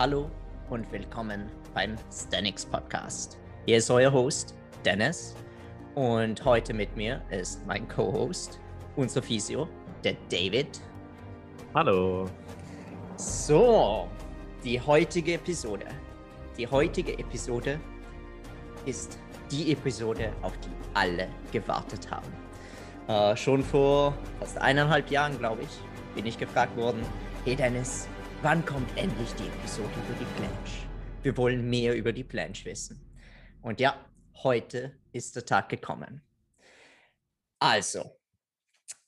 Hallo und willkommen beim Stanix Podcast. Hier ist euer Host Dennis und heute mit mir ist mein Co-Host, unser Physio, der David. Hallo. So, die heutige Episode. Die heutige Episode ist die Episode, auf die alle gewartet haben. Äh, schon vor fast eineinhalb Jahren, glaube ich, bin ich gefragt worden, hey Dennis, wann kommt endlich die Episode über die Planche? Wir wollen mehr über die Planche wissen. Und ja, heute ist der Tag gekommen. Also,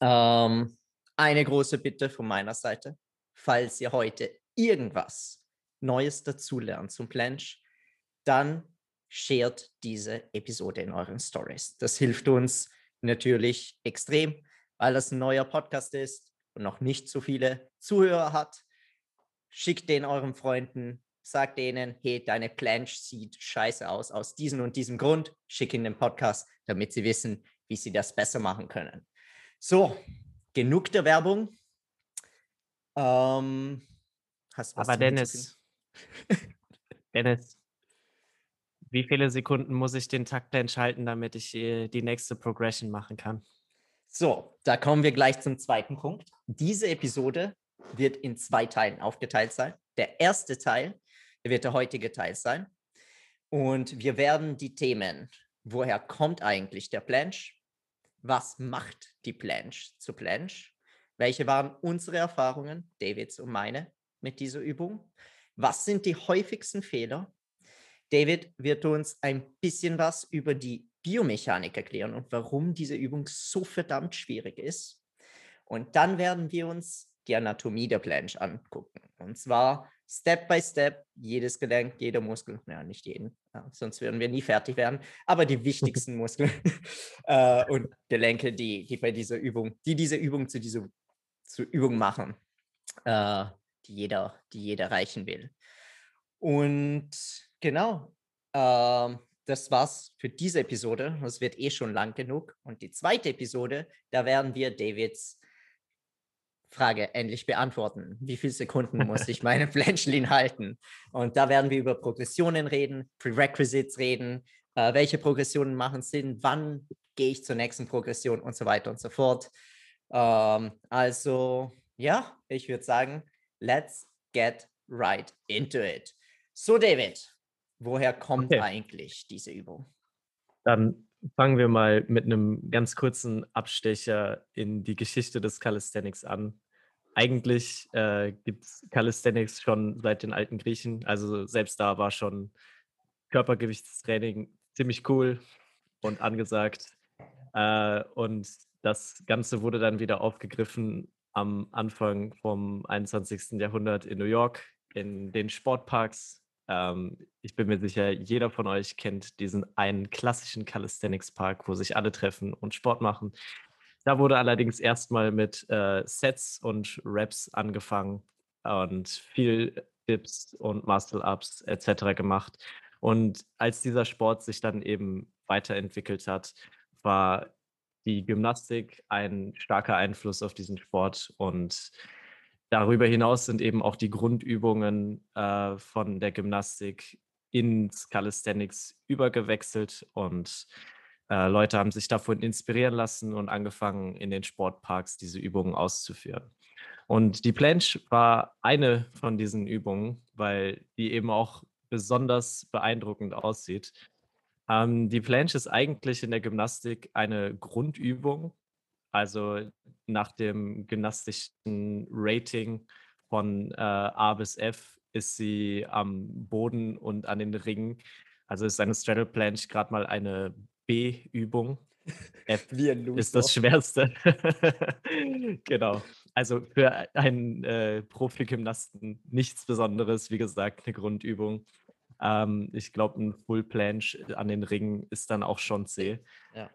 ähm, eine große Bitte von meiner Seite, falls ihr heute irgendwas Neues dazulernt zum Planche, dann shared diese Episode in euren Stories. Das hilft uns natürlich extrem, weil das ein neuer Podcast ist und noch nicht so viele Zuhörer hat. Schickt den euren Freunden, sagt denen, hey, deine Planche sieht scheiße aus, aus diesem und diesem Grund. Schick in den Podcast, damit sie wissen, wie sie das besser machen können. So, genug der Werbung. Ähm, Aber Dennis, Dennis, wie viele Sekunden muss ich den Takt entschalten, damit ich äh, die nächste Progression machen kann? So, da kommen wir gleich zum zweiten Punkt. Diese Episode wird in zwei Teilen aufgeteilt sein. Der erste Teil wird der heutige Teil sein. Und wir werden die Themen, woher kommt eigentlich der Planche? Was macht die Planche zu Planche? Welche waren unsere Erfahrungen, Davids und meine, mit dieser Übung? Was sind die häufigsten Fehler? David wird uns ein bisschen was über die Biomechanik erklären und warum diese Übung so verdammt schwierig ist. Und dann werden wir uns die Anatomie der Planche angucken. Und zwar Step by Step, jedes Gelenk, jeder Muskel, ja, nicht jeden, ja, sonst würden wir nie fertig werden, aber die wichtigsten Muskeln äh, und Gelenke, die, die bei dieser Übung, die diese Übung zu dieser zu Übung machen, äh, die, jeder, die jeder erreichen will. Und genau, äh, das war's für diese Episode. Das wird eh schon lang genug. Und die zweite Episode, da werden wir Davids Frage endlich beantworten. Wie viele Sekunden muss ich meine Flanchlin halten? Und da werden wir über Progressionen reden, Prerequisites reden, äh, welche Progressionen machen Sinn, wann gehe ich zur nächsten Progression und so weiter und so fort. Ähm, also ja, ich würde sagen, let's get right into it. So, David, woher kommt okay. eigentlich diese Übung? Dann fangen wir mal mit einem ganz kurzen Abstecher in die Geschichte des Calisthenics an. Eigentlich äh, gibt es Calisthenics schon seit den alten Griechen. Also selbst da war schon Körpergewichtstraining ziemlich cool und angesagt. Äh, und das Ganze wurde dann wieder aufgegriffen am Anfang vom 21. Jahrhundert in New York in den Sportparks ähm, ich bin mir sicher, jeder von euch kennt diesen einen klassischen Calisthenics-Park, wo sich alle treffen und Sport machen. Da wurde allerdings erstmal mit äh, Sets und Reps angefangen und viel Dips und Muscle-Ups etc. gemacht. Und als dieser Sport sich dann eben weiterentwickelt hat, war die Gymnastik ein starker Einfluss auf diesen Sport und Darüber hinaus sind eben auch die Grundübungen äh, von der Gymnastik ins Calisthenics übergewechselt und äh, Leute haben sich davon inspirieren lassen und angefangen, in den Sportparks diese Übungen auszuführen. Und die Planche war eine von diesen Übungen, weil die eben auch besonders beeindruckend aussieht. Ähm, die Planche ist eigentlich in der Gymnastik eine Grundübung, also nach dem gymnastischen Rating von äh, A bis F ist sie am Boden und an den Ringen. Also ist eine Straddle Planche gerade mal eine B-Übung. F ist das Schwerste. genau. Also für einen äh, Profi-Gymnasten nichts Besonderes, wie gesagt, eine Grundübung. Ähm, ich glaube, ein Full Planche an den Ringen ist dann auch schon C. Ja.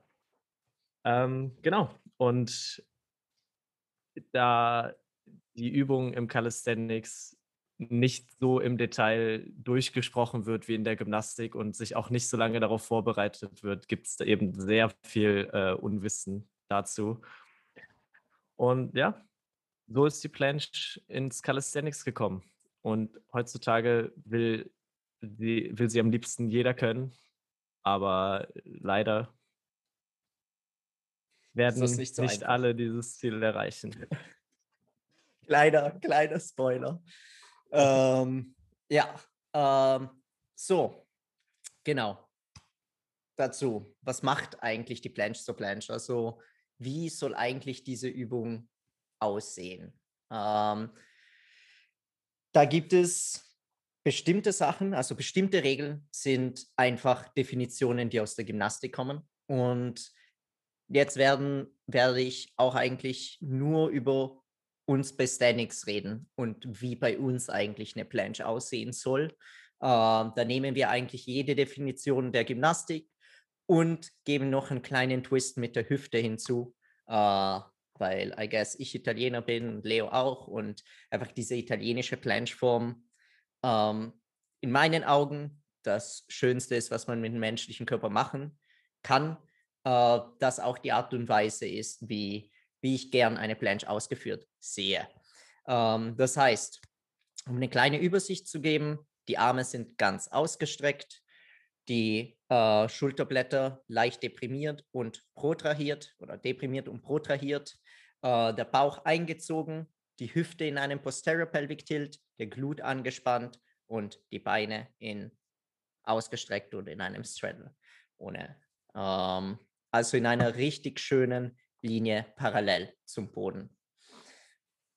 Ähm, genau. Und da die Übung im Calisthenics nicht so im Detail durchgesprochen wird wie in der Gymnastik und sich auch nicht so lange darauf vorbereitet wird, gibt es eben sehr viel äh, Unwissen dazu. Und ja, so ist die Planche ins Calisthenics gekommen. Und heutzutage will sie, will sie am liebsten jeder können. Aber leider werden nicht, so nicht alle dieses Ziel erreichen. Kleiner, kleiner Spoiler. ähm, ja, ähm, so, genau. Dazu, was macht eigentlich die Planche zur Planche? Also, wie soll eigentlich diese Übung aussehen? Ähm, da gibt es bestimmte Sachen, also bestimmte Regeln sind einfach Definitionen, die aus der Gymnastik kommen. Und jetzt werden, werde ich auch eigentlich nur über uns bei Stanix reden und wie bei uns eigentlich eine Planche aussehen soll. Äh, da nehmen wir eigentlich jede Definition der Gymnastik und geben noch einen kleinen Twist mit der Hüfte hinzu, äh, weil I guess ich Italiener bin und Leo auch und einfach diese italienische Planche-Form ähm, in meinen Augen das Schönste ist, was man mit dem menschlichen Körper machen kann, äh, das auch die Art und Weise ist, wie, wie ich gern eine Planche ausgeführt sehe. Ähm, das heißt, um eine kleine Übersicht zu geben, die Arme sind ganz ausgestreckt, die äh, Schulterblätter leicht deprimiert und protrahiert oder deprimiert und protrahiert, äh, der Bauch eingezogen, die Hüfte in einem Posterior Pelvic Tilt, der Glut angespannt und die Beine in ausgestreckt und in einem Straddle. Ohne, ähm, also in einer richtig schönen Linie parallel zum Boden.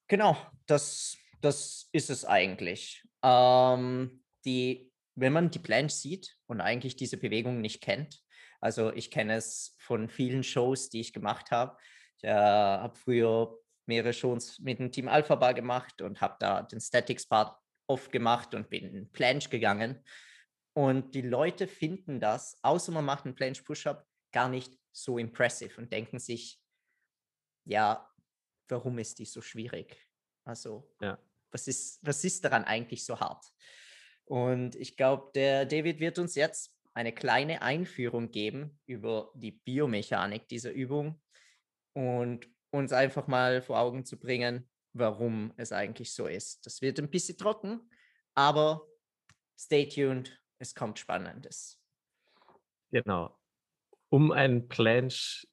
Genau, das, das ist es eigentlich. Ähm, die, wenn man die Planche sieht und eigentlich diese Bewegung nicht kennt, also ich kenne es von vielen Shows, die ich gemacht habe. Ich äh, habe früher mehrere Shows mit dem Team Alpha Bar gemacht und habe da den Statics Part oft gemacht und bin in Planche gegangen. Und die Leute finden das, außer man macht einen Planche Push-Up, gar nicht so impressive und denken sich, ja, warum ist die so schwierig? Also, ja. was, ist, was ist daran eigentlich so hart? Und ich glaube, der David wird uns jetzt eine kleine Einführung geben über die Biomechanik dieser Übung und uns einfach mal vor Augen zu bringen, warum es eigentlich so ist. Das wird ein bisschen trocken, aber stay tuned, es kommt Spannendes. Genau. Um einen Planche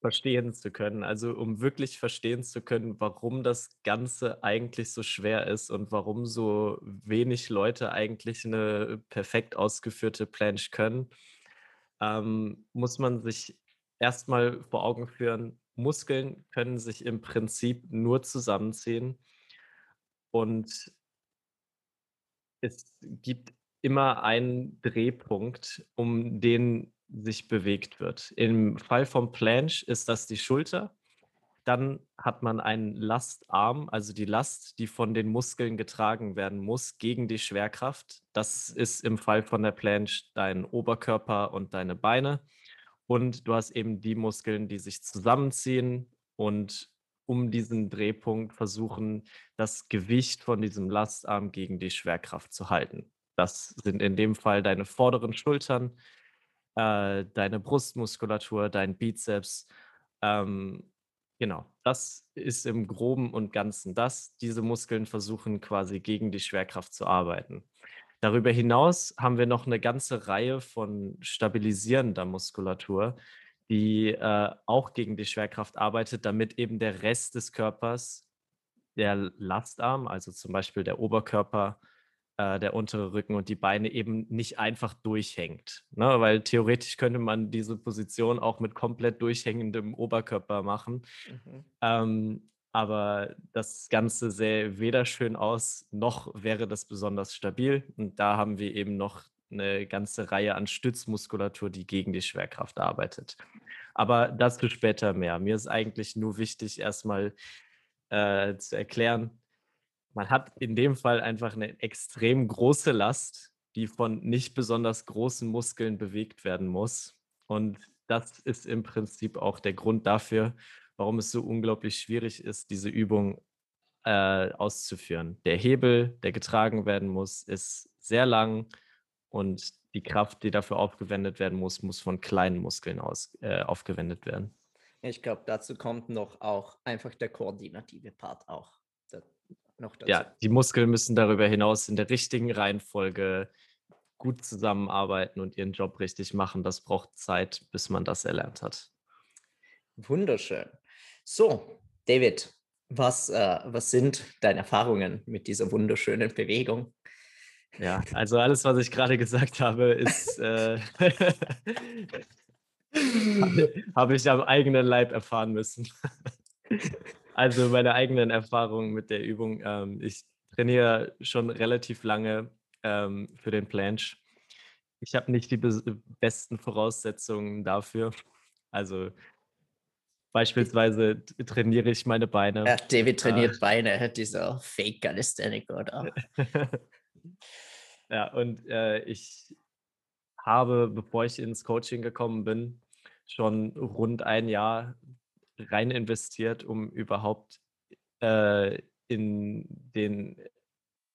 verstehen zu können, also um wirklich verstehen zu können, warum das Ganze eigentlich so schwer ist und warum so wenig Leute eigentlich eine perfekt ausgeführte Planche können, ähm, muss man sich erstmal vor Augen führen, Muskeln können sich im Prinzip nur zusammenziehen und es gibt immer einen Drehpunkt, um den sich bewegt wird. Im Fall vom Planche ist das die Schulter. Dann hat man einen Lastarm, also die Last, die von den Muskeln getragen werden muss gegen die Schwerkraft. Das ist im Fall von der Planche dein Oberkörper und deine Beine. Und du hast eben die Muskeln, die sich zusammenziehen und um diesen Drehpunkt versuchen, das Gewicht von diesem Lastarm gegen die Schwerkraft zu halten. Das sind in dem Fall deine vorderen Schultern, äh, deine Brustmuskulatur, dein Bizeps. Ähm, genau, das ist im groben und ganzen das. Diese Muskeln versuchen quasi gegen die Schwerkraft zu arbeiten. Darüber hinaus haben wir noch eine ganze Reihe von stabilisierender Muskulatur, die äh, auch gegen die Schwerkraft arbeitet, damit eben der Rest des Körpers, der Lastarm, also zum Beispiel der Oberkörper, äh, der untere Rücken und die Beine eben nicht einfach durchhängt. Ne? Weil theoretisch könnte man diese Position auch mit komplett durchhängendem Oberkörper machen. Mhm. Ähm, aber das Ganze sähe weder schön aus, noch wäre das besonders stabil. Und da haben wir eben noch eine ganze Reihe an Stützmuskulatur, die gegen die Schwerkraft arbeitet. Aber dazu später mehr. Mir ist eigentlich nur wichtig, erstmal äh, zu erklären, man hat in dem Fall einfach eine extrem große Last, die von nicht besonders großen Muskeln bewegt werden muss. Und das ist im Prinzip auch der Grund dafür, warum es so unglaublich schwierig ist, diese Übung äh, auszuführen. Der Hebel, der getragen werden muss, ist sehr lang und die Kraft, die dafür aufgewendet werden muss, muss von kleinen Muskeln aus, äh, aufgewendet werden. Ich glaube, dazu kommt noch auch einfach der koordinative Part auch. Noch dazu. Ja, die Muskeln müssen darüber hinaus in der richtigen Reihenfolge gut zusammenarbeiten und ihren Job richtig machen. Das braucht Zeit, bis man das erlernt hat. Wunderschön. So, David, was, äh, was sind deine Erfahrungen mit dieser wunderschönen Bewegung? Ja, also alles, was ich gerade gesagt habe, ist, äh, habe ich am eigenen Leib erfahren müssen. also meine eigenen Erfahrungen mit der Übung. Ähm, ich trainiere schon relativ lange ähm, für den Planche. Ich habe nicht die besten Voraussetzungen dafür. Also beispielsweise trainiere ich meine Beine. Ja, David trainiert äh, Beine, dieser Fake Calisthenic, oder? ja, und äh, ich habe, bevor ich ins Coaching gekommen bin, schon rund ein Jahr rein investiert, um überhaupt äh, in den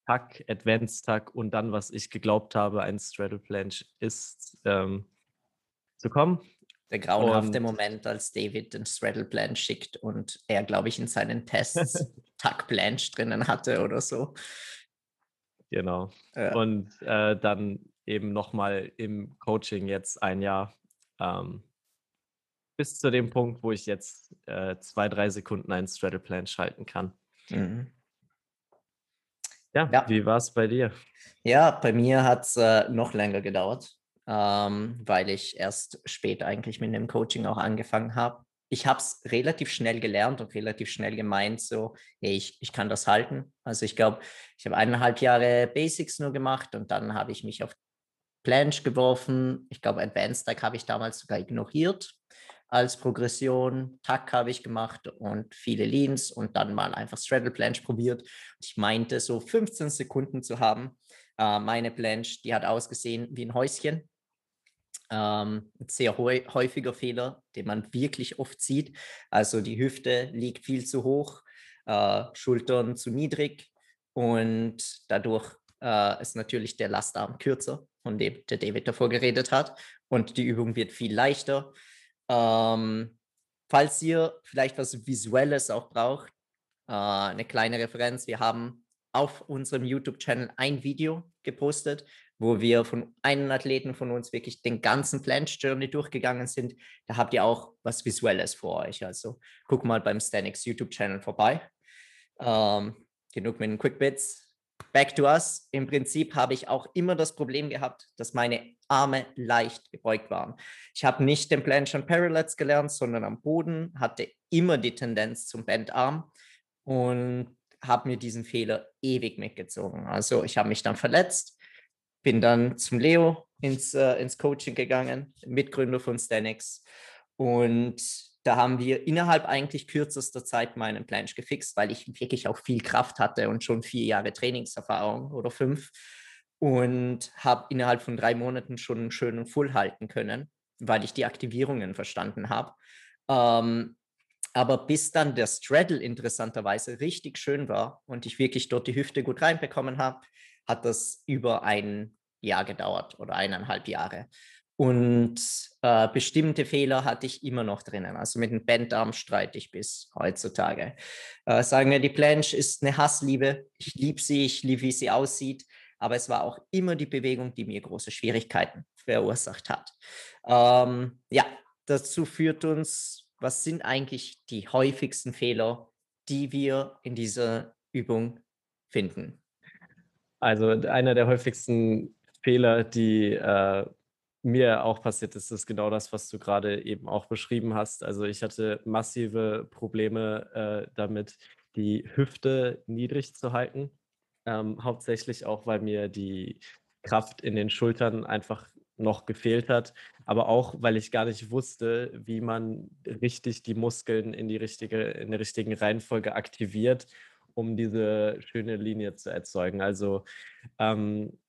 Tag, Advanced Tag und dann, was ich geglaubt habe, ein Straddle Planche ist, ähm, zu kommen. Der grauenhafte und, Moment, als David den Straddle Planche schickt und er, glaube ich, in seinen Tests Tuck Planche drinnen hatte oder so. Genau. Ja. Und äh, dann eben nochmal im Coaching jetzt ein Jahr ähm, bis zu dem Punkt, wo ich jetzt äh, zwei, drei Sekunden einen Straddle Planche halten kann. Mhm. Ja, ja. wie war es bei dir? Ja, bei mir hat es äh, noch länger gedauert, ähm, weil ich erst spät eigentlich mit dem Coaching auch angefangen habe. Ich habe es relativ schnell gelernt und relativ schnell gemeint, so, hey, ich, ich kann das halten. Also ich glaube, ich habe eineinhalb Jahre Basics nur gemacht und dann habe ich mich auf Planche geworfen. Ich glaube, Advanced Stack habe ich damals sogar ignoriert als Progression. Tack habe ich gemacht und viele Leans und dann mal einfach Straddle Planche probiert. Ich meinte, so 15 Sekunden zu haben. Äh, meine Planche, die hat ausgesehen wie ein Häuschen. Ähm, sehr häufiger Fehler, den man wirklich oft sieht. Also die Hüfte liegt viel zu hoch, äh, Schultern zu niedrig und dadurch äh, ist natürlich der Lastarm kürzer, von dem der David davor geredet hat. Und die Übung wird viel leichter. Ähm, falls ihr vielleicht was Visuelles auch braucht, äh, eine kleine Referenz. Wir haben auf unserem YouTube-Channel ein Video gepostet, wo wir von einem Athleten von uns wirklich den ganzen Planche Journey durchgegangen sind. Da habt ihr auch was Visuelles vor euch. Also guck mal beim Stanix YouTube-Channel vorbei. Ähm, genug mit den Quick Bits back to us. Im Prinzip habe ich auch immer das Problem gehabt, dass meine Arme leicht gebeugt waren. Ich habe nicht den Planche and Parallels gelernt, sondern am Boden, hatte immer die Tendenz zum Bendarm und habe mir diesen Fehler ewig mitgezogen. Also ich habe mich dann verletzt, bin dann zum Leo ins, äh, ins Coaching gegangen, Mitgründer von Stanix und da haben wir innerhalb eigentlich kürzester Zeit meinen Planche gefixt, weil ich wirklich auch viel Kraft hatte und schon vier Jahre Trainingserfahrung oder fünf und habe innerhalb von drei Monaten schon einen schönen Full halten können, weil ich die Aktivierungen verstanden habe. Ähm, aber bis dann der Straddle interessanterweise richtig schön war und ich wirklich dort die Hüfte gut reinbekommen habe, hat das über ein Jahr gedauert oder eineinhalb Jahre. Und äh, bestimmte Fehler hatte ich immer noch drinnen. Also mit dem Bendarm streite ich bis heutzutage. Äh, sagen wir, die Planche ist eine Hassliebe. Ich liebe sie, ich liebe, wie sie aussieht. Aber es war auch immer die Bewegung, die mir große Schwierigkeiten verursacht hat. Ähm, ja, dazu führt uns, was sind eigentlich die häufigsten Fehler, die wir in dieser Übung finden? Also einer der häufigsten Fehler, die äh, mir auch passiert ist, ist genau das, was du gerade eben auch beschrieben hast. Also ich hatte massive Probleme äh, damit, die Hüfte niedrig zu halten. Ähm, hauptsächlich auch, weil mir die Kraft in den Schultern einfach noch gefehlt hat, aber auch, weil ich gar nicht wusste, wie man richtig die Muskeln in die richtige, in der richtigen Reihenfolge aktiviert, um diese schöne Linie zu erzeugen. Also ähm,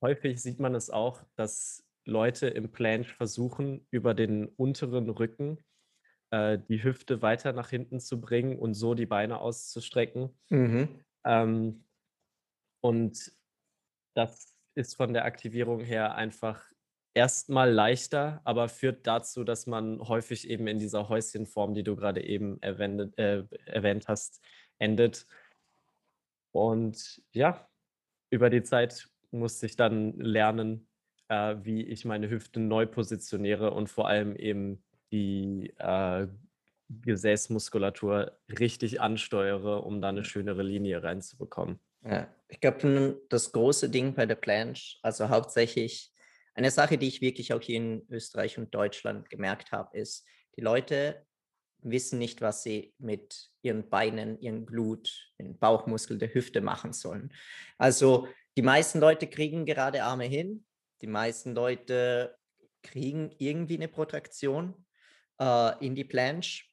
häufig sieht man es auch, dass Leute im Planche versuchen, über den unteren Rücken äh, die Hüfte weiter nach hinten zu bringen und so die Beine auszustrecken. Mhm. Ähm, und das ist von der Aktivierung her einfach erstmal leichter, aber führt dazu, dass man häufig eben in dieser Häuschenform, die du gerade eben erwähnt, äh, erwähnt hast, endet. Und ja, über die Zeit musste ich dann lernen, äh, wie ich meine Hüfte neu positioniere und vor allem eben die äh, Gesäßmuskulatur richtig ansteuere, um da eine schönere Linie reinzubekommen. Ja, ich glaube, das große Ding bei der Planche, also hauptsächlich eine Sache, die ich wirklich auch hier in Österreich und Deutschland gemerkt habe, ist, die Leute wissen nicht, was sie mit ihren Beinen, ihren Blut, den Bauchmuskel der Hüfte machen sollen. Also die meisten Leute kriegen gerade Arme hin, die meisten Leute kriegen irgendwie eine Protraktion äh, in die Planche.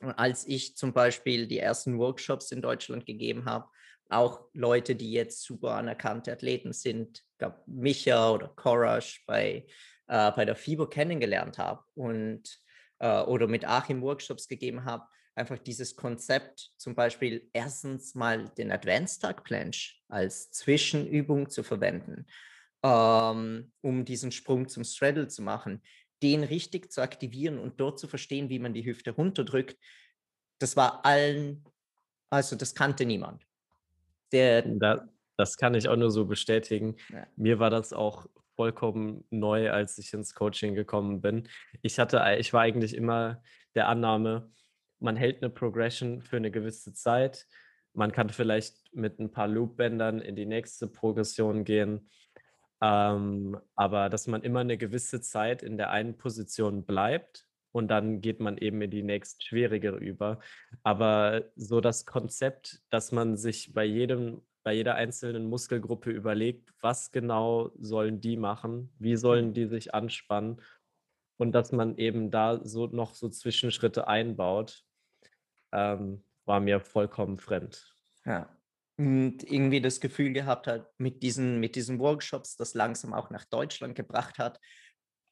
Als ich zum Beispiel die ersten Workshops in Deutschland gegeben habe, auch Leute, die jetzt super anerkannte Athleten sind, glaube Micha oder Korash bei, äh, bei der FIBO kennengelernt habe und äh, oder mit Achim Workshops gegeben habe, einfach dieses Konzept zum Beispiel erstens mal den Advanced Tag Planche als Zwischenübung zu verwenden, ähm, um diesen Sprung zum Straddle zu machen, den richtig zu aktivieren und dort zu verstehen, wie man die Hüfte runterdrückt. Das war allen, also das kannte niemand. Der, da, das kann ich auch nur so bestätigen. Ja. Mir war das auch vollkommen neu, als ich ins Coaching gekommen bin. Ich hatte, ich war eigentlich immer der Annahme, man hält eine Progression für eine gewisse Zeit. Man kann vielleicht mit ein paar Loopbändern in die nächste Progression gehen. Ähm, aber dass man immer eine gewisse Zeit in der einen Position bleibt und dann geht man eben in die nächst schwierigere über. Aber so das Konzept, dass man sich bei jedem bei jeder einzelnen Muskelgruppe überlegt, was genau sollen die machen, wie sollen die sich anspannen und dass man eben da so noch so Zwischenschritte einbaut, ähm, war mir vollkommen fremd. Ja. Und irgendwie das Gefühl gehabt hat, mit diesen, mit diesen Workshops, das langsam auch nach Deutschland gebracht hat.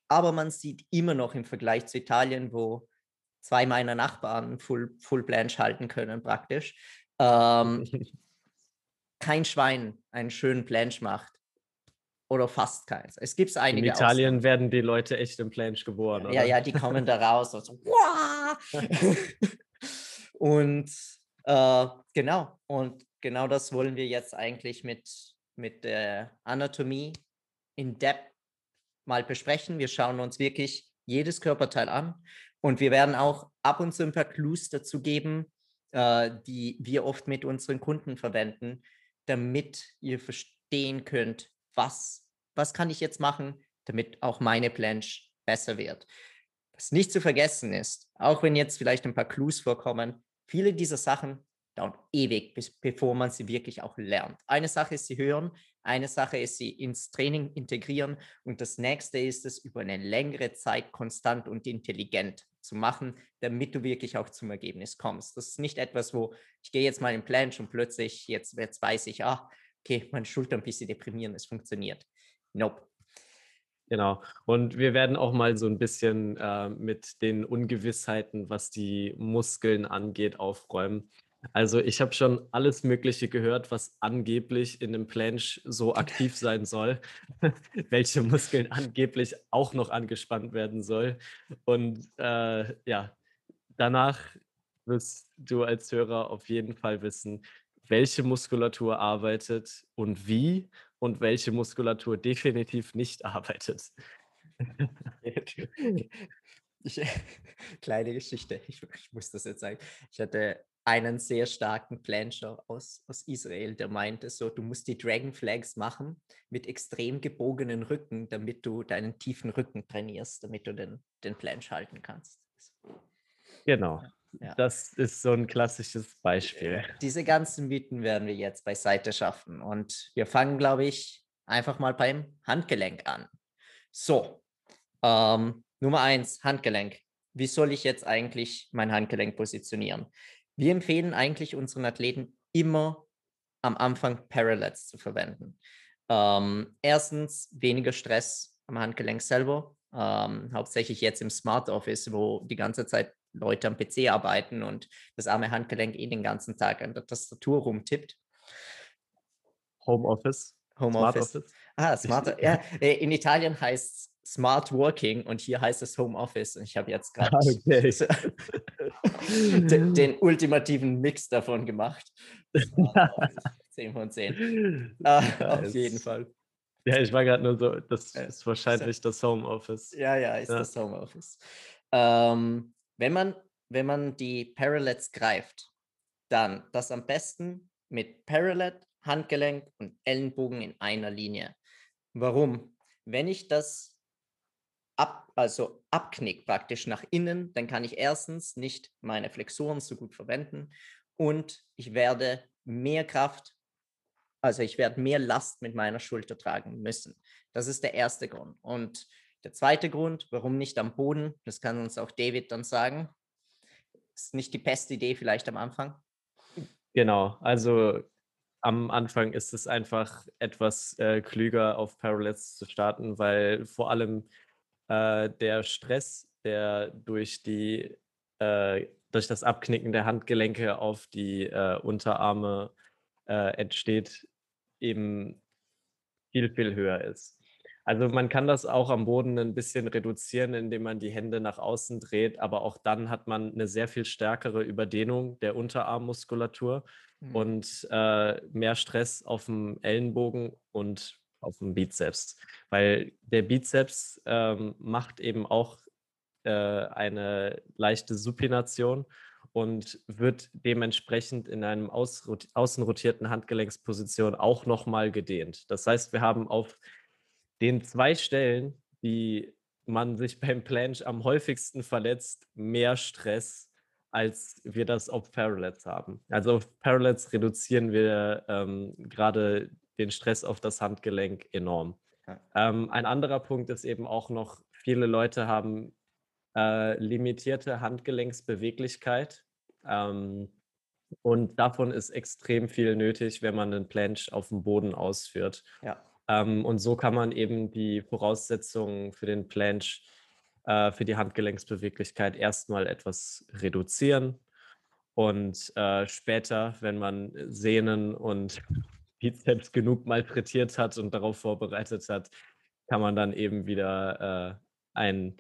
Aber man sieht immer noch im Vergleich zu Italien, wo zwei meiner Nachbarn Full, Full Blanche halten können, praktisch, ähm, kein Schwein einen schönen Planche macht. Oder fast keins. Es gibt einige. In Italien Ausnahmen. werden die Leute echt im Planche geboren. Oder? Ja, ja, die kommen da raus und so. und äh, genau. Und genau das wollen wir jetzt eigentlich mit, mit der Anatomie in Depth mal besprechen. Wir schauen uns wirklich jedes Körperteil an und wir werden auch ab und zu ein paar Clues dazu geben, äh, die wir oft mit unseren Kunden verwenden, damit ihr verstehen könnt, was, was kann ich jetzt machen, damit auch meine Planche besser wird. Was nicht zu vergessen ist, auch wenn jetzt vielleicht ein paar Clues vorkommen, viele dieser Sachen dauern ewig, bis, bevor man sie wirklich auch lernt. Eine Sache ist sie hören, eine Sache ist sie ins Training integrieren und das nächste ist es über eine längere Zeit konstant und intelligent zu machen, damit du wirklich auch zum Ergebnis kommst. Das ist nicht etwas, wo ich gehe jetzt mal in Planche und plötzlich jetzt, jetzt weiß ich, ah, okay, meine Schulter ein bisschen deprimieren, es funktioniert. Nope. Genau. Und wir werden auch mal so ein bisschen äh, mit den Ungewissheiten, was die Muskeln angeht, aufräumen. Also ich habe schon alles Mögliche gehört, was angeblich in dem Planche so aktiv sein soll, welche Muskeln angeblich auch noch angespannt werden soll. Und äh, ja, danach wirst du als Hörer auf jeden Fall wissen, welche Muskulatur arbeitet und wie und welche Muskulatur definitiv nicht arbeitet. Ich, kleine Geschichte, ich, ich, muss das jetzt sagen. Ich hatte einen sehr starken Plancher aus, aus Israel, der meinte so, du musst die Dragon Flags machen mit extrem gebogenen Rücken, damit du deinen tiefen Rücken trainierst, damit du den, den Planche halten kannst. Genau. Ja. Das ist so ein klassisches Beispiel. Diese ganzen Mythen werden wir jetzt beiseite schaffen. Und wir fangen, glaube ich, einfach mal beim Handgelenk an. So, ähm, Nummer eins, Handgelenk. Wie soll ich jetzt eigentlich mein Handgelenk positionieren? Wir empfehlen eigentlich unseren Athleten immer am Anfang Parallels zu verwenden. Ähm, erstens weniger Stress am Handgelenk selber, ähm, hauptsächlich jetzt im Smart Office, wo die ganze Zeit Leute am PC arbeiten und das arme Handgelenk eh den ganzen Tag an der Tastatur rumtippt. Homeoffice. Homeoffice. Smart Office. Ah, Smart. ja, äh, in Italien heißt es Smart Working und hier heißt es Home Office. Und ich habe jetzt gerade okay. den, den, ultimativen Mix davon gemacht. 10 von 10. äh, auf jeden Fall. Ja, ich war gerade nur so, das ist wahrscheinlich so. das Homeoffice. Ja, ja, ist ja. das Homeoffice. Ähm, wenn, man, wenn man die Parallels greift, dann das am besten mit Parallel, Handgelenk und Ellenbogen in einer Linie. Warum? Wenn ich das ab, also abknick praktisch nach innen, dann kann ich erstens nicht meine Flexoren so gut verwenden und ich werde mehr Kraft, also ich werde mehr Last mit meiner Schulter tragen müssen. Das ist der erste Grund. Und der zweite Grund, warum nicht am Boden, das kann uns auch David dann sagen, ist nicht die beste Idee vielleicht am Anfang. Genau, also am Anfang ist es einfach etwas äh, klüger auf Parallels zu starten, weil vor allem äh, der Stress, der durch die äh, durch das Abknicken der Handgelenke auf die äh, Unterarme äh, entsteht, eben viel, viel höher ist. Also man kann das auch am Boden ein bisschen reduzieren, indem man die Hände nach außen dreht, aber auch dann hat man eine sehr viel stärkere Überdehnung der Unterarmmuskulatur mhm. und äh, mehr Stress auf dem Ellenbogen und auf dem Bizeps, weil der Bizeps ähm, macht eben auch äh, eine leichte Supination und wird dementsprechend in einem außenrotierten Handgelenksposition auch nochmal gedehnt. Das heißt, wir haben auf den zwei Stellen, die man sich beim Planche am häufigsten verletzt, mehr Stress, als wir das auf Parallels haben. Also auf Parallels reduzieren wir ähm, gerade den Stress auf das Handgelenk enorm. Ja. Ähm, ein anderer Punkt ist eben auch noch, viele Leute haben äh, limitierte Handgelenksbeweglichkeit. Ähm, und davon ist extrem viel nötig, wenn man einen Planche auf dem Boden ausführt. Ja. Ähm, und so kann man eben die Voraussetzungen für den Planche, äh, für die Handgelenksbeweglichkeit erstmal etwas reduzieren. Und äh, später, wenn man Sehnen und Bizeps genug malträtiert hat und darauf vorbereitet hat, kann man dann eben wieder äh, ein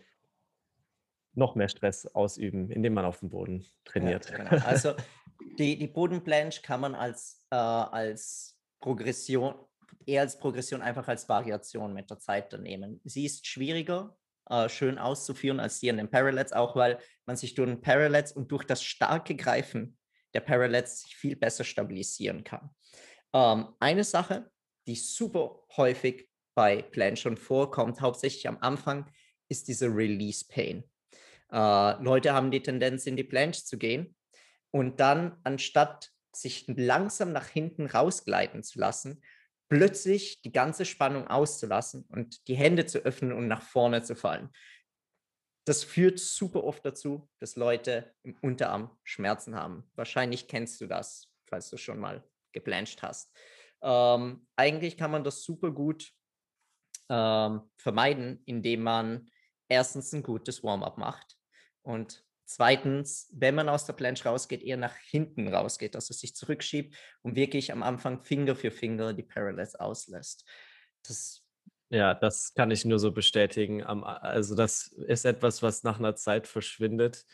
noch mehr Stress ausüben, indem man auf dem Boden trainiert. Ja, genau. Also die, die Bodenplanche kann man als, äh, als Progression eher als Progression, einfach als Variation mit der Zeit dann nehmen. Sie ist schwieriger, äh, schön auszuführen als die in den Parallels, auch weil man sich durch den Parallels und durch das starke Greifen der Parallels sich viel besser stabilisieren kann. Ähm, eine Sache, die super häufig bei Plan schon vorkommt, hauptsächlich am Anfang, ist diese Release Pain. Äh, Leute haben die Tendenz, in die Planche zu gehen und dann, anstatt sich langsam nach hinten rausgleiten zu lassen, plötzlich die ganze Spannung auszulassen und die Hände zu öffnen und nach vorne zu fallen. Das führt super oft dazu, dass Leute im Unterarm Schmerzen haben. Wahrscheinlich kennst du das, falls du schon mal geplanscht hast. Ähm, eigentlich kann man das super gut ähm, vermeiden, indem man erstens ein gutes Warm-up macht und Zweitens, wenn man aus der Planche rausgeht, eher nach hinten rausgeht, also sich zurückschiebt und wirklich am Anfang Finger für Finger die Parallels auslässt. Das ja, das kann ich nur so bestätigen. Also das ist etwas, was nach einer Zeit verschwindet.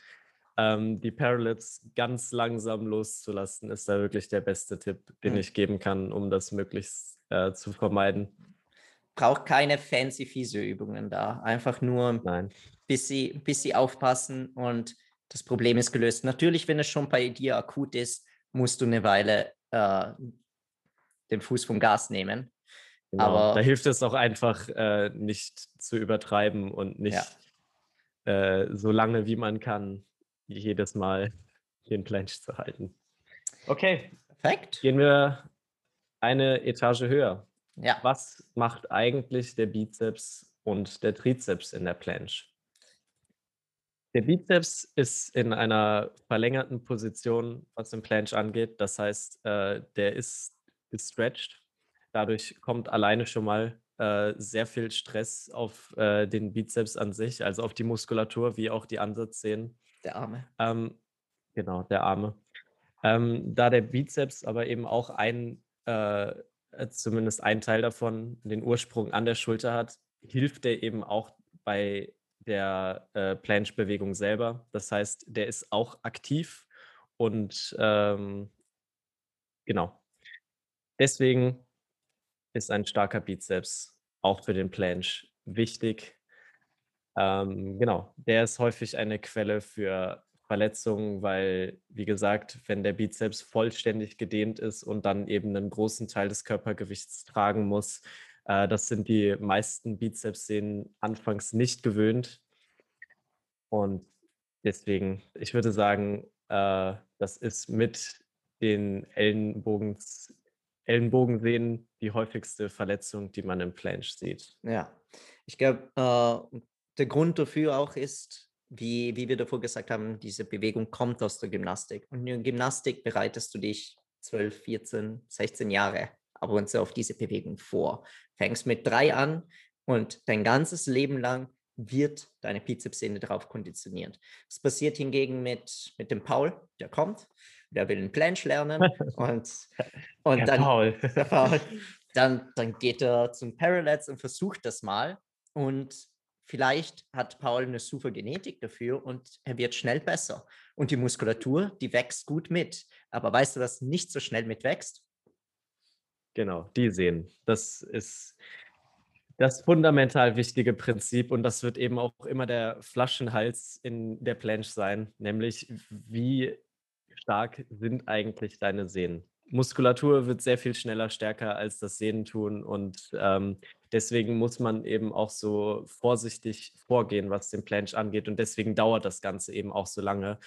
Ähm, die Parallels ganz langsam loszulassen, ist da wirklich der beste Tipp, den mhm. ich geben kann, um das möglichst äh, zu vermeiden. Braucht keine fancy Physio-Übungen da. Einfach nur, Nein. Bis, sie, bis sie aufpassen und das Problem ist gelöst. Natürlich, wenn es schon bei dir akut ist, musst du eine Weile äh, den Fuß vom Gas nehmen. Genau. Aber da hilft es auch einfach, äh, nicht zu übertreiben und nicht ja. äh, so lange wie man kann, jedes Mal den Planche zu halten. Okay. Perfekt. Gehen wir eine Etage höher. Ja. Was macht eigentlich der Bizeps und der Trizeps in der Planche? Der Bizeps ist in einer verlängerten Position, was den Planche angeht. Das heißt, äh, der ist gestretched. Dadurch kommt alleine schon mal äh, sehr viel Stress auf äh, den Bizeps an sich, also auf die Muskulatur, wie auch die Ansatzsehnen. Der Arme. Ähm, genau, der Arme. Ähm, da der Bizeps aber eben auch ein, äh, zumindest ein Teil davon, den Ursprung an der Schulter hat, hilft der eben auch bei der äh, Planche-Bewegung selber. Das heißt, der ist auch aktiv und ähm, genau. deswegen ist ein starker Bizeps auch für den Planche wichtig. Ähm, genau, der ist häufig eine Quelle für Verletzungen, weil, wie gesagt, wenn der Bizeps vollständig gedehnt ist und dann eben einen großen Teil des Körpergewichts tragen muss, äh, das sind die meisten Bizepssehnen anfangs nicht gewöhnt. Und deswegen, ich würde sagen, äh, das ist mit den Ellenbogens, Ellenbogensehnen die häufigste Verletzung, die man im Planche sieht. Ja, ich glaube, äh, der Grund dafür auch ist, wie, wie wir davor gesagt haben, diese Bewegung kommt aus der Gymnastik. Und in der Gymnastik bereitest du dich 12, 14, 16 Jahre ab und zu auf diese Bewegung vor. Fängst mit drei an und dein ganzes Leben lang wird deine Bizepssehne darauf konditioniert. Das passiert hingegen mit, mit dem Paul, der kommt, der will einen Planche lernen und, und der dann, Paul. der Paul, dann, dann geht er zum Parallels und versucht das mal und vielleicht hat Paul eine super Genetik dafür und er wird schnell besser. Und die Muskulatur, die wächst gut mit. Aber weißt du, was nicht so schnell mitwächst? Genau, die sehen. Das ist das fundamental wichtige Prinzip und das wird eben auch immer der Flaschenhals in der Planche sein, nämlich wie stark sind eigentlich deine Sehnen? Muskulatur wird sehr viel schneller stärker als das Sehnen tun und ähm, deswegen muss man eben auch so vorsichtig vorgehen, was den Planche angeht und deswegen dauert das Ganze eben auch so lange,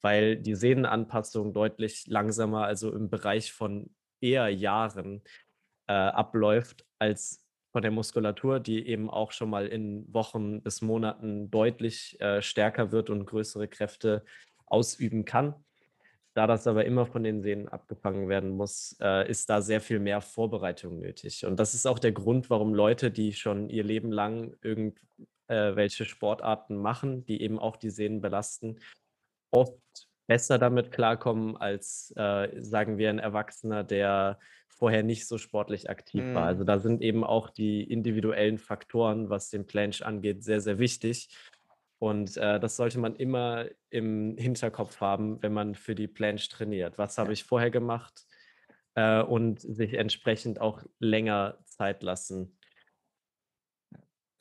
weil die Sehnenanpassung deutlich langsamer, also im Bereich von eher Jahren äh, abläuft als von der Muskulatur, die eben auch schon mal in Wochen bis Monaten deutlich äh, stärker wird und größere Kräfte ausüben kann. Da das aber immer von den Sehnen abgefangen werden muss, äh, ist da sehr viel mehr Vorbereitung nötig. Und das ist auch der Grund, warum Leute, die schon ihr Leben lang irgendwelche äh, Sportarten machen, die eben auch die Sehnen belasten, oft besser damit klarkommen als, äh, sagen wir, ein Erwachsener, der vorher nicht so sportlich aktiv mhm. war. Also da sind eben auch die individuellen Faktoren, was den Planche angeht, sehr, sehr wichtig. Und äh, das sollte man immer im Hinterkopf haben, wenn man für die Planche trainiert. Was habe ich vorher gemacht? Äh, und sich entsprechend auch länger Zeit lassen.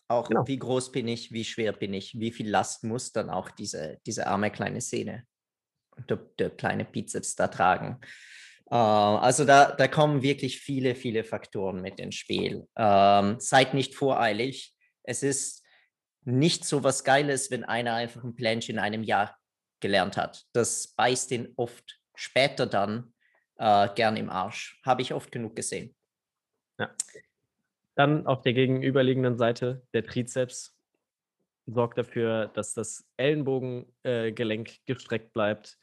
Auch genau. wie groß bin ich, wie schwer bin ich, wie viel Last muss dann auch diese, diese arme kleine Sehne und der, der kleine Bizeps da tragen. Uh, also da, da kommen wirklich viele, viele Faktoren mit ins Spiel. Uh, seid nicht voreilig. Es ist nicht so was Geiles, wenn einer einfach ein Planche in einem Jahr gelernt hat. Das beißt ihn oft später dann äh, gern im Arsch. Habe ich oft genug gesehen. Ja. Dann auf der gegenüberliegenden Seite der Trizeps sorgt dafür, dass das Ellenbogengelenk äh, gestreckt bleibt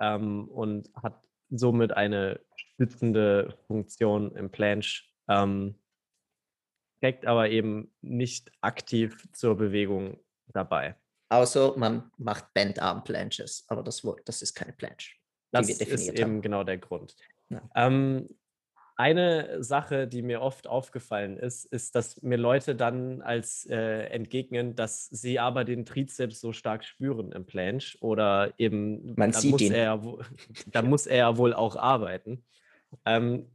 ähm, und hat somit eine stützende Funktion im Planche. Ähm, trägt aber eben nicht aktiv zur Bewegung dabei. Außer man macht Bandarm-Planches, aber das, das ist keine Planche. Das ist haben. eben genau der Grund. Ja. Ähm, eine Sache, die mir oft aufgefallen ist, ist, dass mir Leute dann als äh, entgegnen, dass sie aber den Trizeps so stark spüren im Planche oder eben Man sieht muss ihn. er dann muss er ja wohl auch arbeiten. Ähm,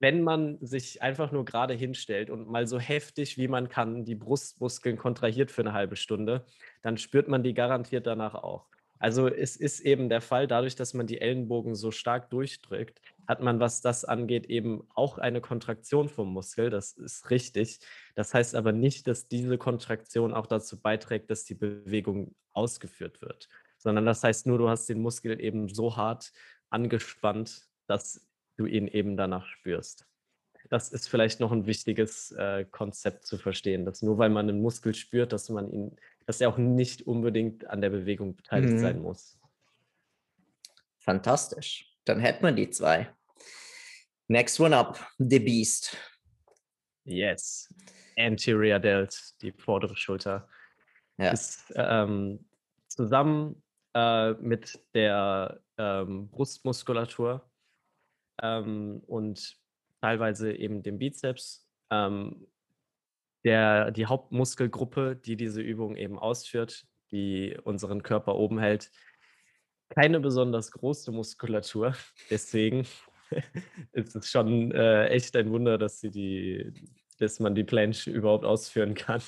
wenn man sich einfach nur gerade hinstellt und mal so heftig wie man kann die Brustmuskeln kontrahiert für eine halbe Stunde, dann spürt man die garantiert danach auch. Also es ist eben der Fall, dadurch, dass man die Ellenbogen so stark durchdrückt, hat man, was das angeht, eben auch eine Kontraktion vom Muskel. Das ist richtig. Das heißt aber nicht, dass diese Kontraktion auch dazu beiträgt, dass die Bewegung ausgeführt wird, sondern das heißt nur, du hast den Muskel eben so hart angespannt, dass du ihn eben danach spürst. Das ist vielleicht noch ein wichtiges äh, Konzept zu verstehen, dass nur weil man einen Muskel spürt, dass man ihn, dass er auch nicht unbedingt an der Bewegung beteiligt mhm. sein muss. Fantastisch. Dann hätten wir die zwei. Next one up, The Beast. Yes. Anterior Delt, die vordere Schulter, ja. ist ähm, zusammen äh, mit der ähm, Brustmuskulatur ähm, und teilweise eben dem Bizeps. Ähm, der, die Hauptmuskelgruppe, die diese Übung eben ausführt, die unseren Körper oben hält. Keine besonders große Muskulatur, deswegen ist es schon äh, echt ein Wunder, dass, sie die, dass man die Planche überhaupt ausführen kann.